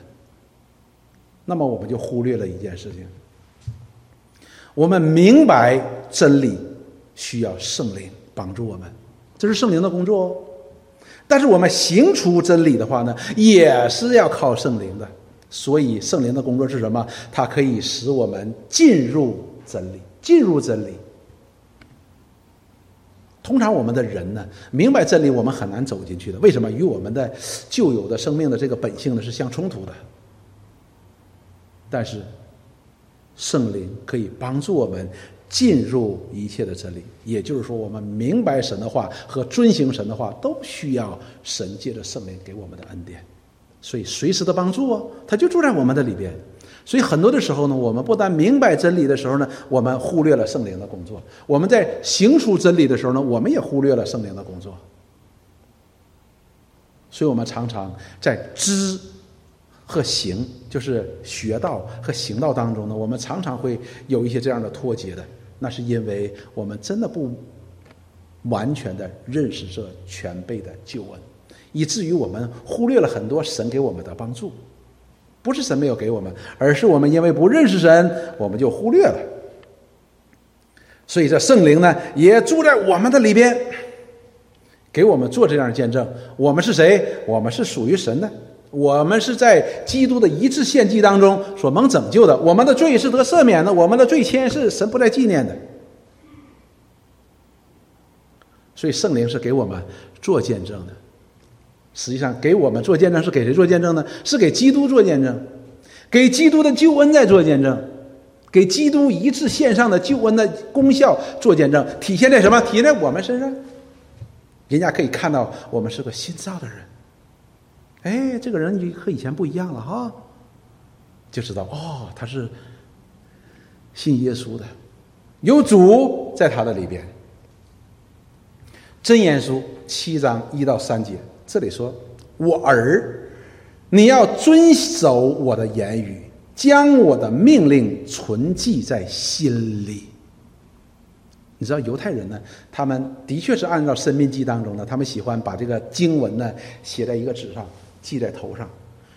A: 那么我们就忽略了一件事情：我们明白真理需要圣灵帮助我们，这是圣灵的工作哦。但是我们行出真理的话呢，也是要靠圣灵的。所以圣灵的工作是什么？它可以使我们进入真理，进入真理。通常我们的人呢，明白真理，我们很难走进去的。为什么？与我们的旧有的生命的这个本性呢是相冲突的。但是圣灵可以帮助我们。进入一切的真理，也就是说，我们明白神的话和遵行神的话，都需要神借着圣灵给我们的恩典，所以随时的帮助哦，他就住在我们的里边。所以很多的时候呢，我们不但明白真理的时候呢，我们忽略了圣灵的工作；我们在行出真理的时候呢，我们也忽略了圣灵的工作。所以我们常常在知和行，就是学道和行道当中呢，我们常常会有一些这样的脱节的。那是因为我们真的不完全的认识这全备的救恩，以至于我们忽略了很多神给我们的帮助。不是神没有给我们，而是我们因为不认识神，我们就忽略了。所以这圣灵呢，也住在我们的里边，给我们做这样的见证。我们是谁？我们是属于神的。我们是在基督的一致献祭当中所蒙拯救的，我们的罪是得赦免的，我们的罪愆是神不再纪念的。所以圣灵是给我们做见证的，实际上，给我们做见证是给谁做见证呢？是给基督做见证，给基督的救恩在做见证，给基督一次线上的救恩的功效做见证，体现在什么？体现在我们身上。人家可以看到我们是个新造的人，哎，这个人就和以前不一样了哈，就知道哦，他是信耶稣的，有主在他的里边。真言书七章一到三节，这里说：“我儿，你要遵守我的言语，将我的命令存记在心里。”你知道犹太人呢？他们的确是按照《生命记》当中的，他们喜欢把这个经文呢写在一个纸上，系在头上，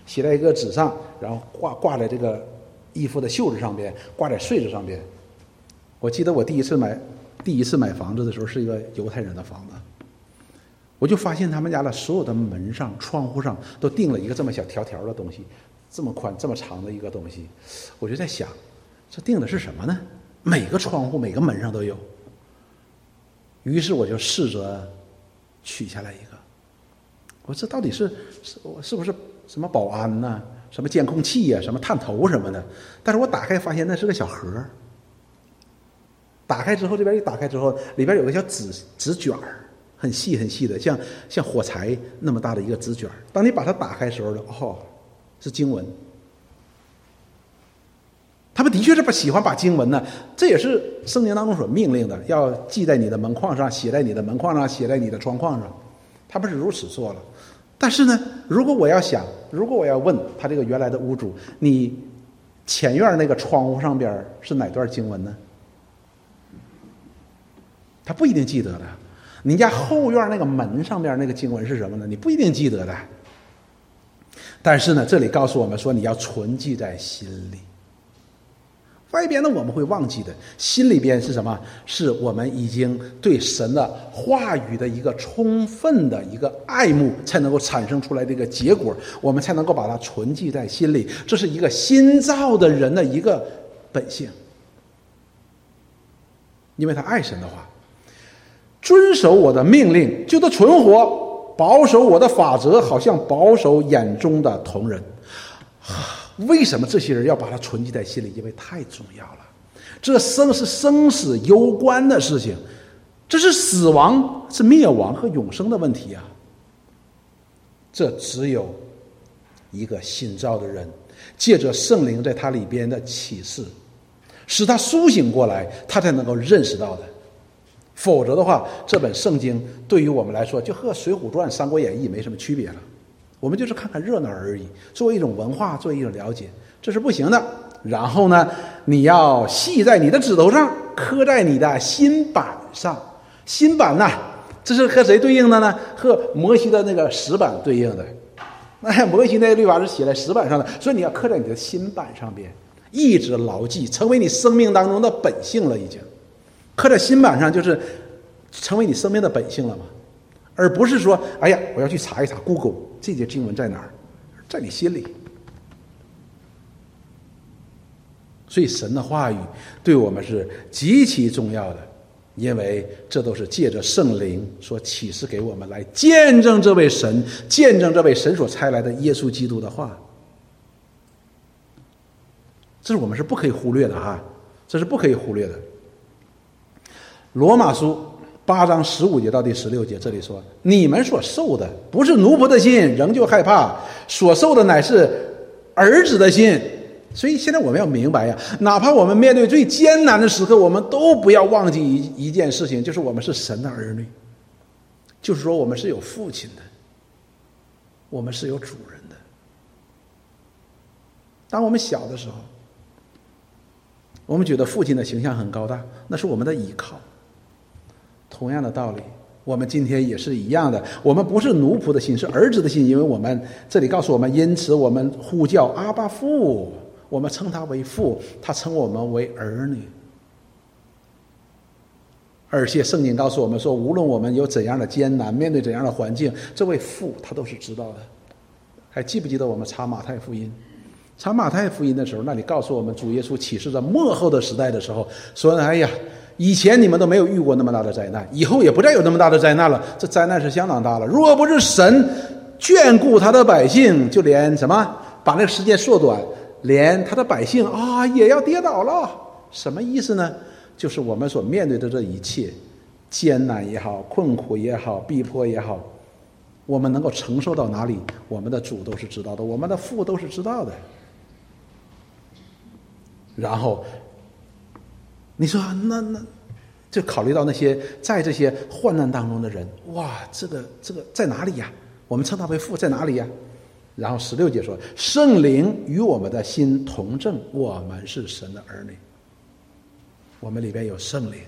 A: 写在一个纸上，然后挂挂在这个衣服的袖子上边，挂在穗子上边。我记得我第一次买第一次买房子的时候，是一个犹太人的房子，我就发现他们家的所有的门上、窗户上都钉了一个这么小条条的东西，这么宽、这么长的一个东西。我就在想，这钉的是什么呢？每个窗户、每个门上都有。于是我就试着取下来一个，我说这到底是是是不是什么保安呢？什么监控器呀？什么探头什么的？但是我打开发现那是个小盒打开之后，这边一打开之后，里边有个小纸纸卷儿，很细很细的，像像火柴那么大的一个纸卷。当你把它打开时候呢，哦，是经文。他们的确是不喜欢把经文呢，这也是圣经当中所命令的，要记在你的门框上，写在你的门框上，写在你的窗框上。他们是如此做了。但是呢，如果我要想，如果我要问他这个原来的屋主，你前院那个窗户上边是哪段经文呢？他不一定记得的。你家后院那个门上边那个经文是什么呢？你不一定记得的。但是呢，这里告诉我们说，你要存记在心里。外边呢，我们会忘记的，心里边是什么？是我们已经对神的话语的一个充分的一个爱慕，才能够产生出来的一个结果，我们才能够把它存记在心里。这是一个新造的人的一个本性，因为他爱神的话，遵守我的命令就得存活，保守我的法则，好像保守眼中的同人。为什么这些人要把它存记在心里？因为太重要了，这生是生死攸关的事情，这是死亡、是灭亡和永生的问题啊！这只有一个信造的人，借着圣灵在他里边的启示，使他苏醒过来，他才能够认识到的。否则的话，这本圣经对于我们来说，就和《水浒传》《三国演义》没什么区别了。我们就是看看热闹而已，作为一种文化，作为一种了解，这是不行的。然后呢，你要系在你的指头上，刻在你的心板上。心板呐，这是和谁对应的呢？和摩西的那个石板对应的。那摩西那律法是写在石板上的，所以你要刻在你的心板上边，一直牢记，成为你生命当中的本性了。已经刻在心板上，就是成为你生命的本性了嘛。而不是说，哎呀，我要去查一查 Google 这节经文在哪儿，在你心里。所以神的话语对我们是极其重要的，因为这都是借着圣灵所启示给我们，来见证这位神，见证这位神所差来的耶稣基督的话。这是我们是不可以忽略的哈，这是不可以忽略的。罗马书。八章十五节到第十六节，这里说：“你们所受的不是奴仆的心，仍旧害怕；所受的乃是儿子的心。”所以现在我们要明白呀，哪怕我们面对最艰难的时刻，我们都不要忘记一一件事情，就是我们是神的儿女，就是说我们是有父亲的，我们是有主人的。当我们小的时候，我们觉得父亲的形象很高大，那是我们的依靠。同样的道理，我们今天也是一样的。我们不是奴仆的心，是儿子的心。因为我们这里告诉我们，因此我们呼叫阿巴父，我们称他为父，他称我们为儿女。而且圣经告诉我们说，无论我们有怎样的艰难，面对怎样的环境，这位父他都是知道的。还记不记得我们查马太福音？查马太福音的时候，那里告诉我们，主耶稣启示着末后的时代的时候，说：“哎呀。”以前你们都没有遇过那么大的灾难，以后也不再有那么大的灾难了。这灾难是相当大了。若不是神眷顾他的百姓，就连什么把那个时间缩短，连他的百姓啊也要跌倒了。什么意思呢？就是我们所面对的这一切艰难也好、困苦也好、逼迫也好，我们能够承受到哪里，我们的主都是知道的，我们的父都是知道的。然后你说那那。就考虑到那些在这些患难当中的人，哇，这个这个在哪里呀？我们称他为父在哪里呀？然后十六节说，圣灵与我们的心同证，我们是神的儿女。我们里边有圣灵，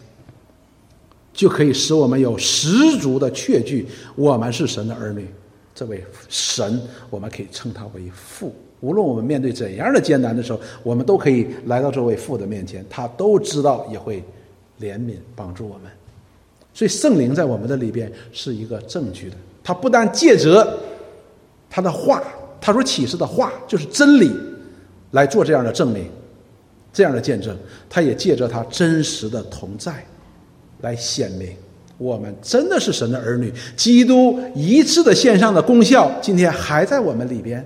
A: 就可以使我们有十足的确据，我们是神的儿女。这位神，我们可以称他为父。无论我们面对怎样的艰难的时候，我们都可以来到这位父的面前，他都知道，也会。怜悯帮助我们，所以圣灵在我们的里边是一个证据的。他不但借着他的话，他所启示的话就是真理，来做这样的证明、这样的见证；他也借着他真实的同在，来显明我们真的是神的儿女。基督一次的献上的功效，今天还在我们里边。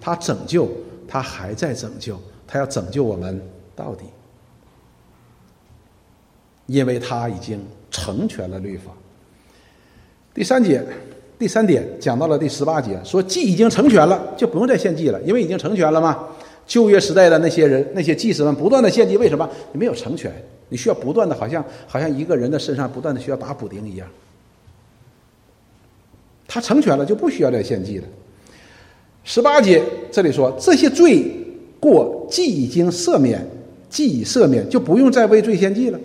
A: 他拯救，他还在拯救，他要拯救我们到底。因为他已经成全了律法。第三节，第三点讲到了第十八节，说祭已经成全了，就不用再献祭了，因为已经成全了嘛。旧约时代的那些人，那些祭司们不断的献祭，为什么？你没有成全，你需要不断的，好像好像一个人的身上不断的需要打补丁一样。他成全了，就不需要再献祭了。十八节这里说，这些罪过既已经赦免，既已赦免，就不用再为罪献祭了。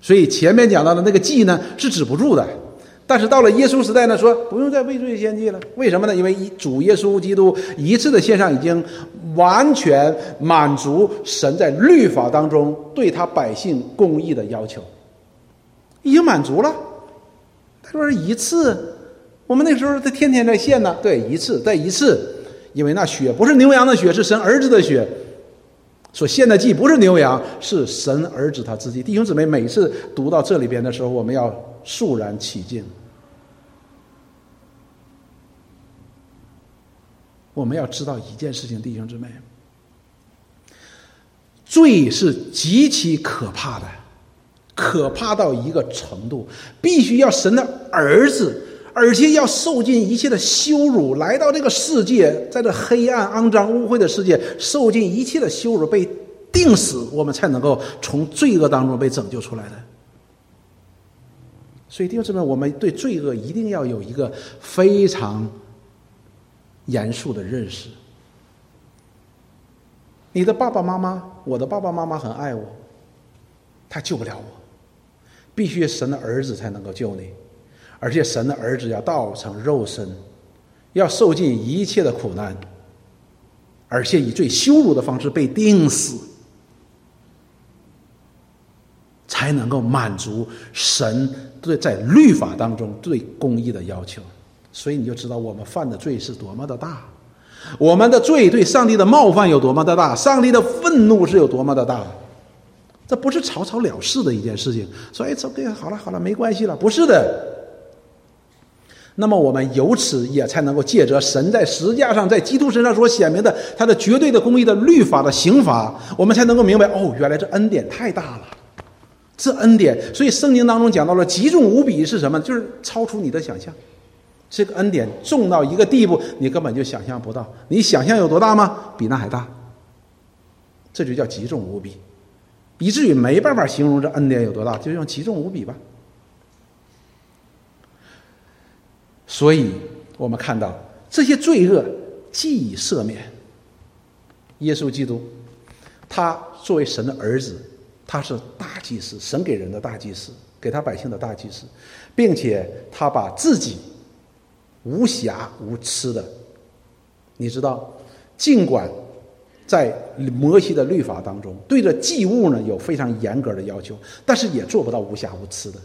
A: 所以前面讲到的那个祭呢是止不住的，但是到了耶稣时代呢，说不用再畏罪献祭了。为什么呢？因为主耶稣基督一次的献上已经完全满足神在律法当中对他百姓公义的要求，已经满足了。他说是一次，我们那时候他天天在献呢，对，一次再一次，因为那血不是牛羊的血，是神儿子的血。所献的祭不是牛羊，是神儿子他自己。弟兄姊妹，每次读到这里边的时候，我们要肃然起敬。我们要知道一件事情，弟兄姊妹，罪是极其可怕的，可怕到一个程度，必须要神的儿子。而且要受尽一切的羞辱，来到这个世界，在这黑暗、肮脏、污秽的世界，受尽一切的羞辱，被钉死，我们才能够从罪恶当中被拯救出来的。所以，弟兄姊妹，我们对罪恶一定要有一个非常严肃的认识。你的爸爸妈妈，我的爸爸妈妈很爱我，他救不了我，必须神的儿子才能够救你。而且神的儿子要道成肉身，要受尽一切的苦难，而且以最羞辱的方式被钉死，才能够满足神对在律法当中对公义的要求。所以你就知道我们犯的罪是多么的大，我们的罪对上帝的冒犯有多么的大，上帝的愤怒是有多么的大。这不是草草了事的一件事情。所以，这个好了好了，没关系了，不是的。那么我们由此也才能够借着神在十字架上在基督身上所显明的他的绝对的公义的律法的刑罚，我们才能够明白哦，原来这恩典太大了，这恩典。所以圣经当中讲到了极重无比是什么？就是超出你的想象。这个恩典重到一个地步，你根本就想象不到。你想象有多大吗？比那还大。这就叫极重无比，以至于没办法形容这恩典有多大，就用极重无比吧。所以我们看到这些罪恶既已赦免，耶稣基督，他作为神的儿子，他是大祭司，神给人的大祭司，给他百姓的大祭司，并且他把自己无瑕无疵的，你知道，尽管在摩西的律法当中，对着祭物呢有非常严格的要求，但是也做不到无瑕无疵的，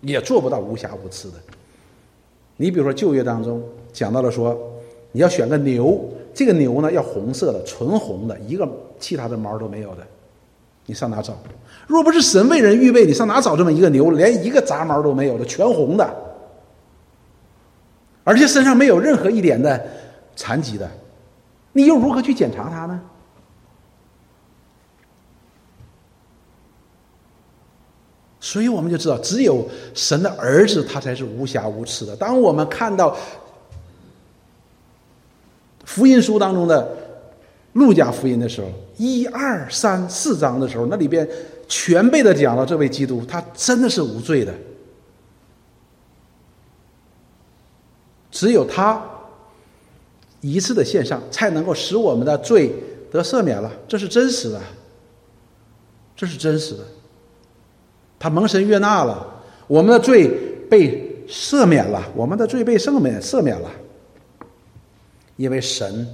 A: 也做不到无瑕无疵的。你比如说旧约当中讲到了说，你要选个牛，这个牛呢要红色的，纯红的，一个其他的毛都没有的，你上哪找？若不是神为人预备，你上哪找这么一个牛，连一个杂毛都没有的，全红的，而且身上没有任何一点的残疾的，你又如何去检查它呢？所以我们就知道，只有神的儿子他才是无瑕无疵的。当我们看到福音书当中的路加福音的时候，一二三四章的时候，那里边全备的讲了这位基督，他真的是无罪的，只有他一次的献上，才能够使我们的罪得赦免了。这是真实的，这是真实的。他蒙神悦纳了，我们的罪被赦免了，我们的罪被赦免赦免了，因为神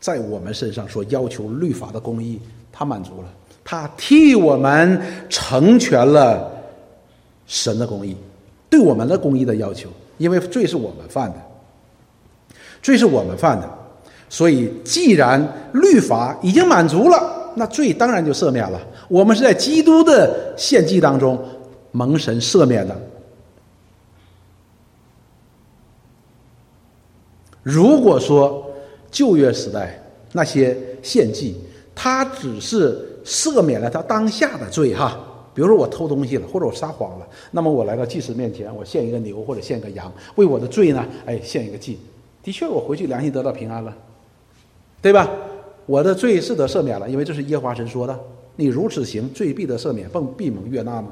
A: 在我们身上所要求律法的公义，他满足了，他替我们成全了神的公义，对我们的公义的要求，因为罪是我们犯的，罪是我们犯的，所以既然律法已经满足了，那罪当然就赦免了。我们是在基督的献祭当中蒙神赦免的。如果说旧约时代那些献祭，他只是赦免了他当下的罪哈，比如说我偷东西了，或者我撒谎了，那么我来到祭司面前，我献一个牛或者献个羊，为我的罪呢，哎，献一个祭，的确我回去良心得到平安了，对吧？我的罪是得赦免了，因为这是耶和华神说的。你如此行，罪必得赦免，并必蒙悦纳吗？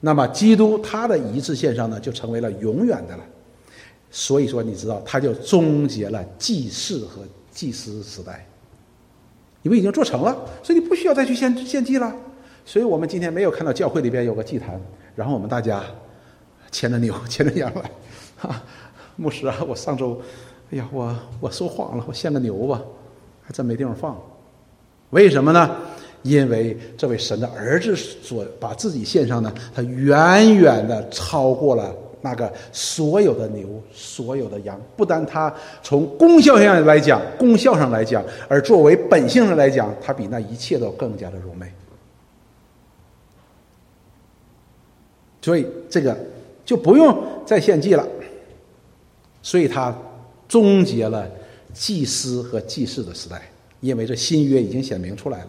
A: 那么基督他的一次献上呢，就成为了永远的了。所以说，你知道，他就终结了祭祀和祭司时代，因为已经做成了，所以你不需要再去献献祭了。所以我们今天没有看到教会里边有个祭坛，然后我们大家牵着牛、[laughs] 牵着羊来。哈，牧师啊，我上周，哎呀，我我说谎了，我献个牛吧，还真没地方放。为什么呢？因为这位神的儿子所把自己献上呢，他远远的超过了那个所有的牛、所有的羊。不但他从功效上来讲，功效上来讲，而作为本性上来讲，他比那一切都更加的柔美。所以这个就不用再献祭了。所以他终结了祭司和祭祀的时代，因为这新约已经显明出来了。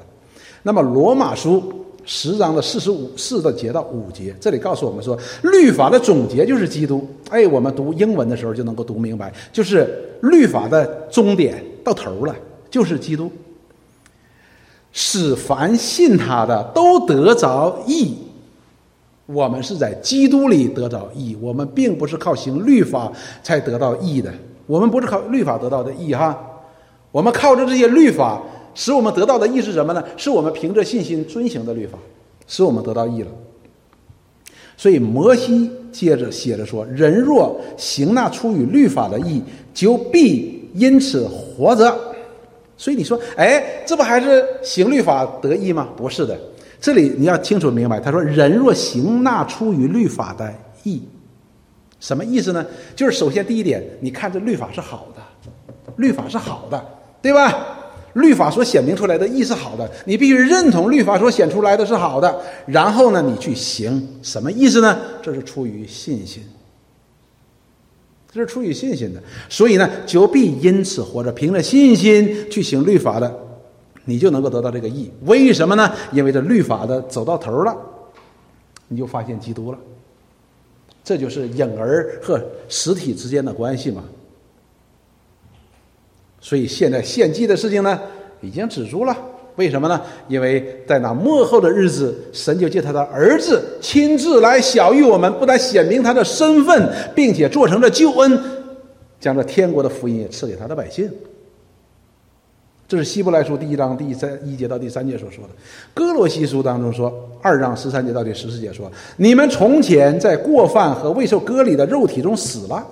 A: 那么罗马书十章的四十五四的节到五节，这里告诉我们说，律法的总结就是基督。哎，我们读英文的时候就能够读明白，就是律法的终点到头了，就是基督，使凡信他的都得着义。我们是在基督里得着义，我们并不是靠行律法才得到义的，我们不是靠律法得到的义哈，我们靠着这些律法。使我们得到的义是什么呢？是我们凭着信心遵行的律法，使我们得到义了。所以摩西接着写着说：“人若行那出于律法的义，就必因此活着。”所以你说，哎，这不还是行律法得义吗？不是的，这里你要清楚明白。他说：“人若行那出于律法的义，什么意思呢？就是首先第一点，你看这律法是好的，律法是好的，对吧？”律法所显明出来的义是好的，你必须认同律法所显出来的是好的，然后呢，你去行，什么意思呢？这是出于信心，这是出于信心的，所以呢，就必因此活着，凭着信心去行律法的，你就能够得到这个义。为什么呢？因为这律法的走到头了，你就发现基督了，这就是影儿和实体之间的关系嘛。所以现在献祭的事情呢，已经止住了。为什么呢？因为在那末后的日子，神就借他的儿子亲自来小于我们，不但显明他的身份，并且做成了救恩，将这天国的福音也赐给他的百姓。这是希伯来书第一章第三一节到第三节所说的。哥罗西书当中说，二章十三节到第十四节说：“你们从前在过犯和未受割礼的肉体中死了。”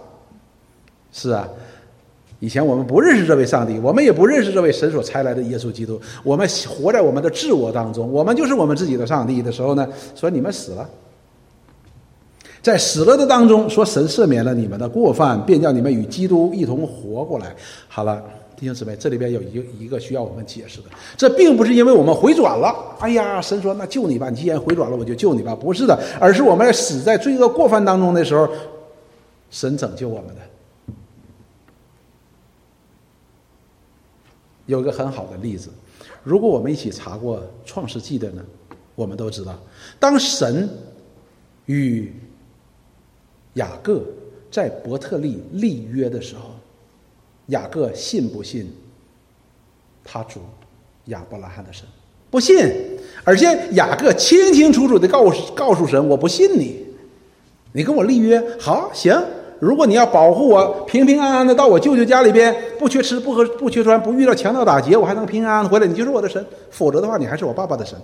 A: 是啊。以前我们不认识这位上帝，我们也不认识这位神所差来的耶稣基督。我们活在我们的自我当中，我们就是我们自己的上帝的时候呢，说你们死了，在死了的当中，说神赦免了你们的过犯，便叫你们与基督一同活过来。好了，弟兄姊妹，这里边有一一个需要我们解释的，这并不是因为我们回转了。哎呀，神说那救你吧，你既然回转了，我就救你吧。不是的，而是我们死在罪恶过犯当中的时候。神拯救我们的。有一个很好的例子，如果我们一起查过《创世纪》的呢，我们都知道，当神与雅各在伯特利立约的时候，雅各信不信他主亚伯拉罕的神？不信，而且雅各清清楚楚的告诉告诉神：“我不信你，你跟我立约，好行。”如果你要保护我平平安安的到我舅舅家里边，不缺吃不喝不缺穿，不遇到强盗打劫，我还能平安回来，你就是我的神；否则的话，你还是我爸爸的神。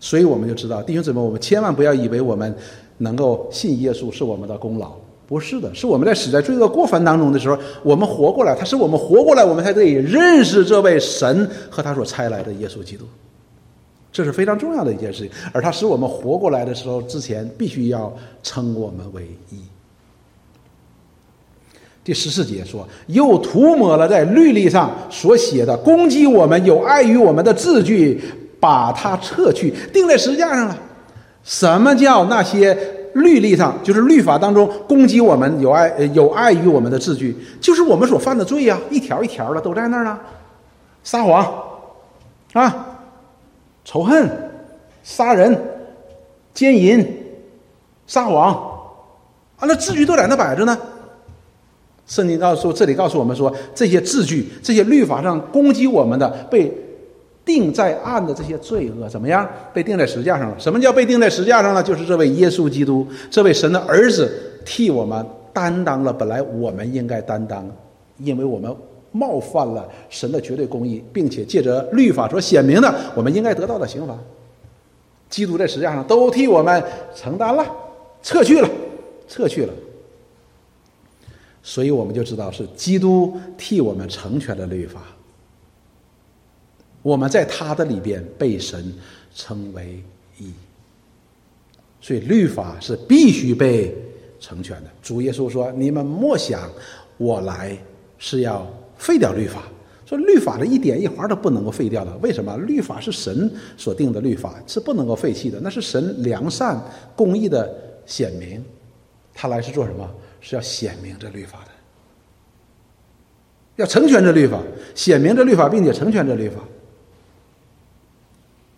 A: 所以我们就知道，弟兄姊妹，我们千万不要以为我们能够信耶稣是我们的功劳，不是的，是我们在死在罪恶过犯当中的时候，我们活过来，他是我们活过来，我们才得以认识这位神和他所差来的耶稣基督。这是非常重要的一件事情，而他使我们活过来的时候，之前必须要称我们为义。第十四节说：“又涂抹了在律例上所写的攻击我们、有碍于我们的字句，把它撤去，钉在石架上了。什么叫那些律例上，就是律法当中攻击我们、有碍、有碍于我们的字句，就是我们所犯的罪呀，一条一条的都在那儿呢。撒谎啊，仇恨、杀人、奸淫、撒谎啊，那字句都在那摆着呢。”圣经告诉这里告诉我们说，这些字句、这些律法上攻击我们的，被定在案的这些罪恶怎么样？被定在石架上了。什么叫被定在石架上了？就是这位耶稣基督，这位神的儿子，替我们担当了本来我们应该担当，因为我们冒犯了神的绝对公义，并且借着律法所显明的我们应该得到的刑罚，基督在石架上都替我们承担了，撤去了，撤去了。所以我们就知道是基督替我们成全了律法，我们在他的里边被神称为义，所以律法是必须被成全的。主耶稣说：“你们莫想我来是要废掉律法，说律法的一点一划都不能够废掉的。为什么？律法是神所定的律法，是不能够废弃的，那是神良善公义的显明。他来是做什么？”是要显明这律法的，要成全这律法，显明这律法，并且成全这律法。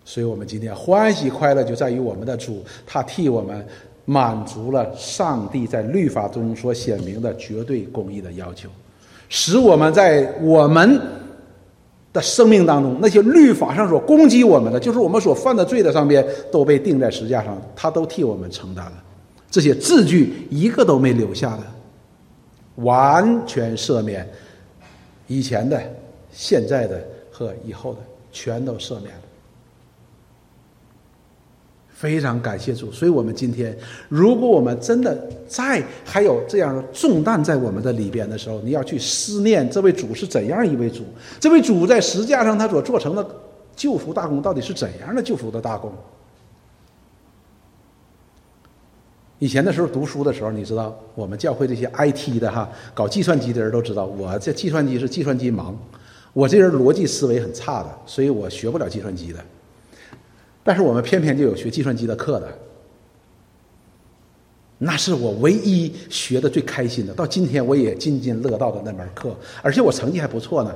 A: 所以我们今天欢喜快乐，就在于我们的主，他替我们满足了上帝在律法中所显明的绝对公义的要求，使我们在我们的生命当中，那些律法上所攻击我们的，就是我们所犯的罪的上边，都被钉在石架上，他都替我们承担了。这些字句一个都没留下的，完全赦免，以前的、现在的和以后的，全都赦免了。非常感谢主，所以我们今天，如果我们真的在还有这样的重担在我们的里边的时候，你要去思念这位主是怎样一位主，这位主在石架上他所做成的救赎大功到底是怎样的救赎的大功。以前的时候读书的时候，你知道我们教会这些 IT 的哈，搞计算机的人都知道，我这计算机是计算机盲，我这人逻辑思维很差的，所以我学不了计算机的。但是我们偏偏就有学计算机的课的，那是我唯一学的最开心的，到今天我也津津乐道的那门课，而且我成绩还不错呢。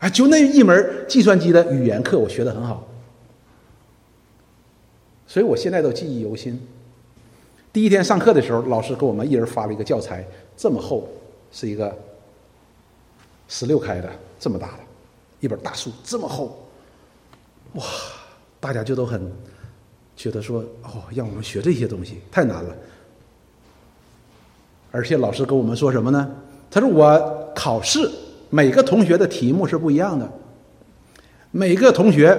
A: 啊，就那一门计算机的语言课，我学的很好。所以我现在都记忆犹新。第一天上课的时候，老师给我们一人发了一个教材，这么厚，是一个十六开的，这么大的一本大书，这么厚，哇！大家就都很觉得说，哦，让我们学这些东西太难了。而且老师跟我们说什么呢？他说我考试每个同学的题目是不一样的，每个同学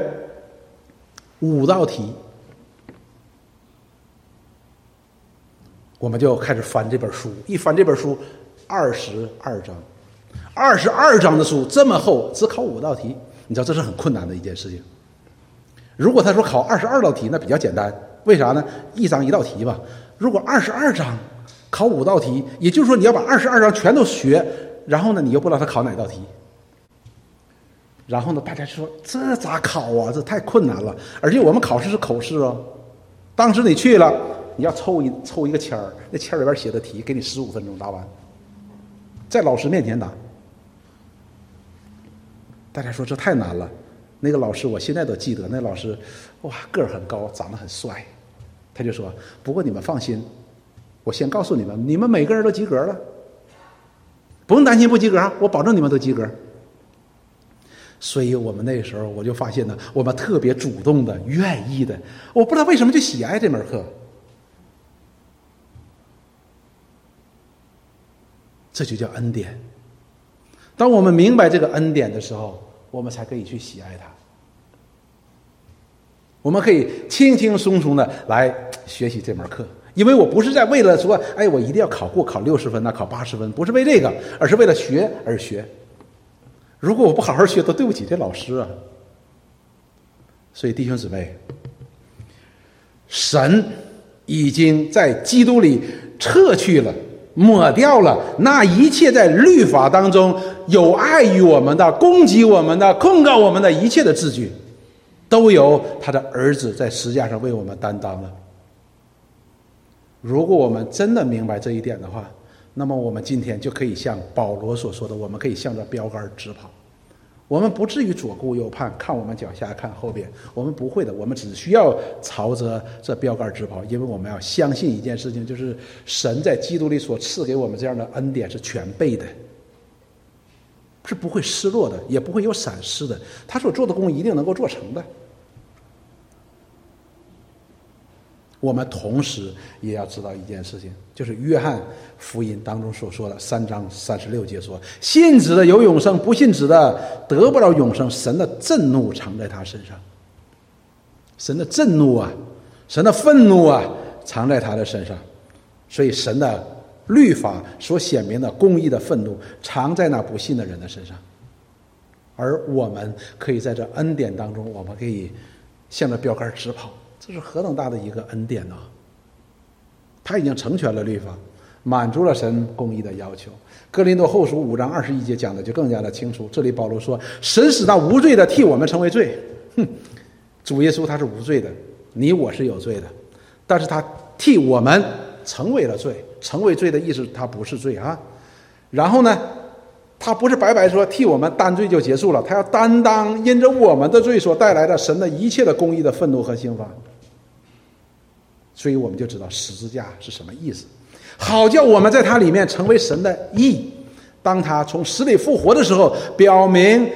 A: 五道题。我们就开始翻这本书，一翻这本书，二十二章，二十二章的书这么厚，只考五道题，你知道这是很困难的一件事情。如果他说考二十二道题，那比较简单，为啥呢？一章一道题吧。如果二十二章考五道题，也就是说你要把二十二章全都学，然后呢，你又不知道他考哪道题。然后呢，大家说这咋考啊？这太困难了，而且我们考试是口试哦。当时你去了。你要抽一抽一个签儿，那签儿里边写的题，给你十五分钟答完，在老师面前答。大家说这太难了。那个老师我现在都记得，那老师哇个儿很高，长得很帅。他就说：“不过你们放心，我先告诉你们，你们每个人都及格了，不用担心不及格，我保证你们都及格。”所以我们那时候我就发现呢，我们特别主动的、愿意的，我不知道为什么就喜爱这门课。这就叫恩典。当我们明白这个恩典的时候，我们才可以去喜爱它。我们可以轻轻松松的来学习这门课，因为我不是在为了说，哎，我一定要考过考六十分呐，考八十分，不是为这个，而是为了学而学。如果我不好好学，都对不起这老师啊。所以弟兄姊妹，神已经在基督里撤去了。抹掉了那一切在律法当中有碍于我们的、攻击我们的、控告我们的一切的字句，都由他的儿子在十字架上为我们担当了。如果我们真的明白这一点的话，那么我们今天就可以像保罗所说的，我们可以向着标杆直跑。我们不至于左顾右盼，看我们脚下，看后边。我们不会的，我们只需要朝着这标杆直跑，因为我们要相信一件事情，就是神在基督里所赐给我们这样的恩典是全备的，是不会失落的，也不会有闪失的。他所做的工一定能够做成的。我们同时也要知道一件事情，就是约翰福音当中所说的三章三十六节说：“信子的有永生，不信子的得不了永生。神的震怒藏在他身上，神的震怒啊，神的愤怒啊，藏在他的身上。所以神的律法所显明的公义的愤怒，藏在那不信的人的身上。而我们可以在这恩典当中，我们可以向着标杆直跑。”这是何等大的一个恩典呐！他已经成全了律法，满足了神公义的要求。哥林多后书五章二十一节讲的就更加的清楚。这里保罗说：“神使那无罪的替我们成为罪。”哼，主耶稣他是无罪的，你我是有罪的，但是他替我们成为了罪。成为罪的意思，他不是罪啊。然后呢？他不是白白说替我们担罪就结束了，他要担当因着我们的罪所带来的神的一切的公义的愤怒和刑罚。所以我们就知道十字架是什么意思，好叫我们在它里面成为神的义。当他从死里复活的时候，表明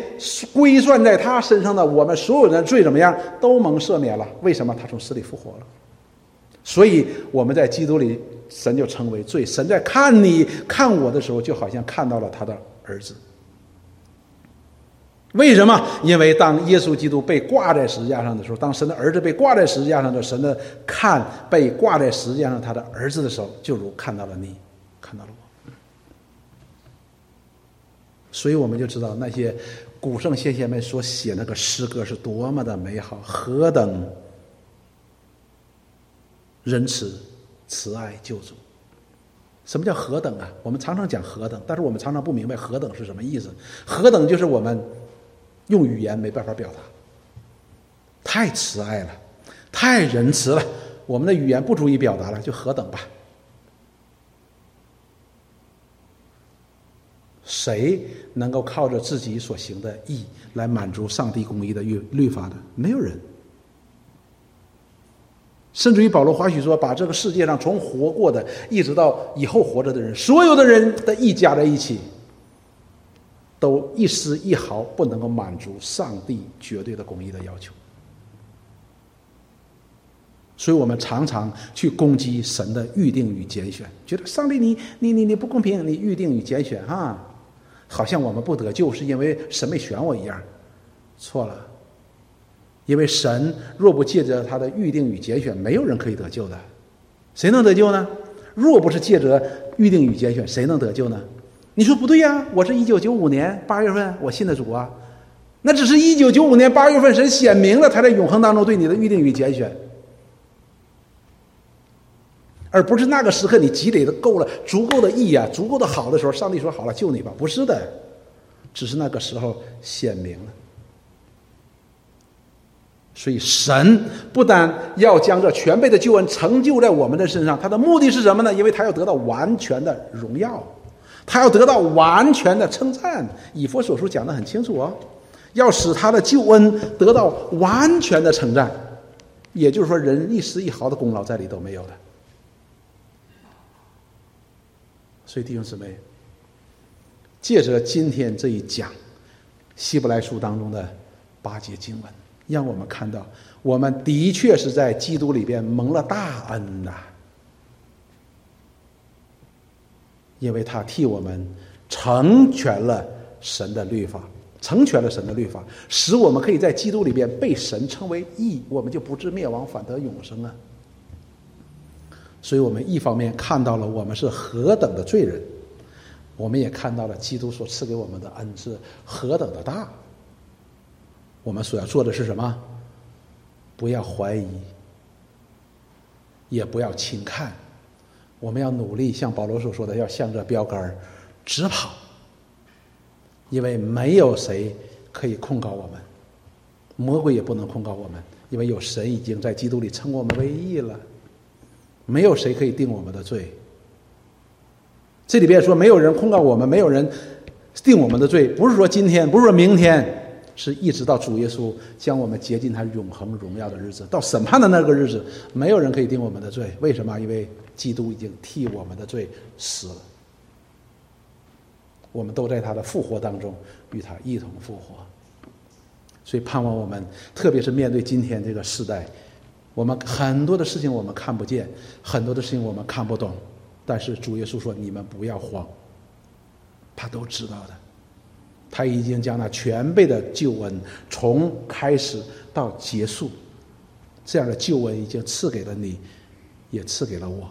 A: 归算在他身上的我们所有人的罪怎么样都蒙赦免了。为什么他从死里复活了？所以我们在基督里，神就成为罪。神在看你看我的时候，就好像看到了他的。儿子，为什么？因为当耶稣基督被挂在十字架上的时候，当神的儿子被挂在十字架上的神的看被挂在十字架上他的儿子的时候，就如看到了你，看到了我。所以我们就知道那些古圣先贤们所写那个诗歌是多么的美好，何等仁慈、慈爱、救主。什么叫何等啊？我们常常讲何等，但是我们常常不明白何等是什么意思。何等就是我们用语言没办法表达，太慈爱了，太仁慈了，我们的语言不足以表达了，就何等吧。谁能够靠着自己所行的义来满足上帝公义的律律法的？没有人。甚至于保罗华许说，把这个世界上从活过的一直到以后活着的人，所有的人的意加在一起，都一丝一毫不能够满足上帝绝对的公义的要求。所以我们常常去攻击神的预定与拣选，觉得上帝你你你你不公平，你预定与拣选啊，好像我们不得救是因为神没选我一样，错了。因为神若不借着他的预定与拣选，没有人可以得救的。谁能得救呢？若不是借着预定与拣选，谁能得救呢？你说不对呀！我是一九九五年八月份我信的主啊，那只是一九九五年八月份神显明了他在永恒当中对你的预定与拣选，而不是那个时刻你积累的够了足够的义啊，足够的好的时候，上帝说好了救你吧，不是的，只是那个时候显明了。所以，神不但要将这全备的救恩成就在我们的身上，他的目的是什么呢？因为他要得到完全的荣耀，他要得到完全的称赞。以佛所书讲的很清楚哦，要使他的救恩得到完全的称赞，也就是说，人一丝一毫的功劳在里都没有的。所以，弟兄姊妹，借着今天这一讲，希伯来书当中的八节经文。让我们看到，我们的确是在基督里边蒙了大恩呐，因为他替我们成全了神的律法，成全了神的律法，使我们可以在基督里边被神称为义，我们就不至灭亡，反得永生啊。所以我们一方面看到了我们是何等的罪人，我们也看到了基督所赐给我们的恩是何等的大。我们所要做的是什么？不要怀疑，也不要轻看。我们要努力，像保罗所说的，要向着标杆直跑。因为没有谁可以控告我们，魔鬼也不能控告我们，因为有神已经在基督里称我们为义了。没有谁可以定我们的罪。这里边说，没有人控告我们，没有人定我们的罪，不是说今天，不是说明天。是一直到主耶稣将我们接近他永恒荣耀的日子，到审判的那个日子，没有人可以定我们的罪。为什么？因为基督已经替我们的罪死了。我们都在他的复活当中与他一同复活。所以盼望我们，特别是面对今天这个时代，我们很多的事情我们看不见，很多的事情我们看不懂，但是主耶稣说：“你们不要慌，他都知道的。”他已经将那全备的救恩从开始到结束，这样的救恩已经赐给了你，也赐给了我。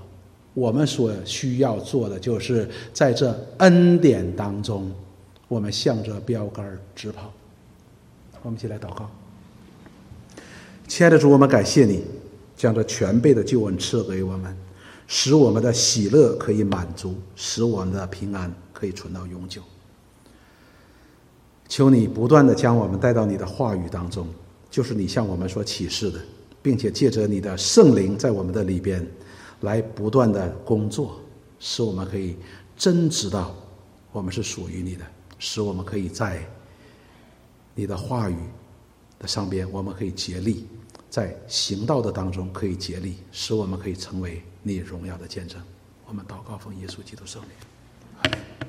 A: 我们所需要做的，就是在这恩典当中，我们向着标杆直跑。我们一起来祷告，亲爱的主，我们感谢你将这全备的救恩赐给我们，使我们的喜乐可以满足，使我们的平安可以存到永久。求你不断的将我们带到你的话语当中，就是你向我们所启示的，并且借着你的圣灵在我们的里边，来不断的工作，使我们可以真知道我们是属于你的，使我们可以在你的话语的上边，我们可以竭力在行道的当中可以竭力，使我们可以成为你荣耀的见证。我们祷告奉耶稣基督圣名。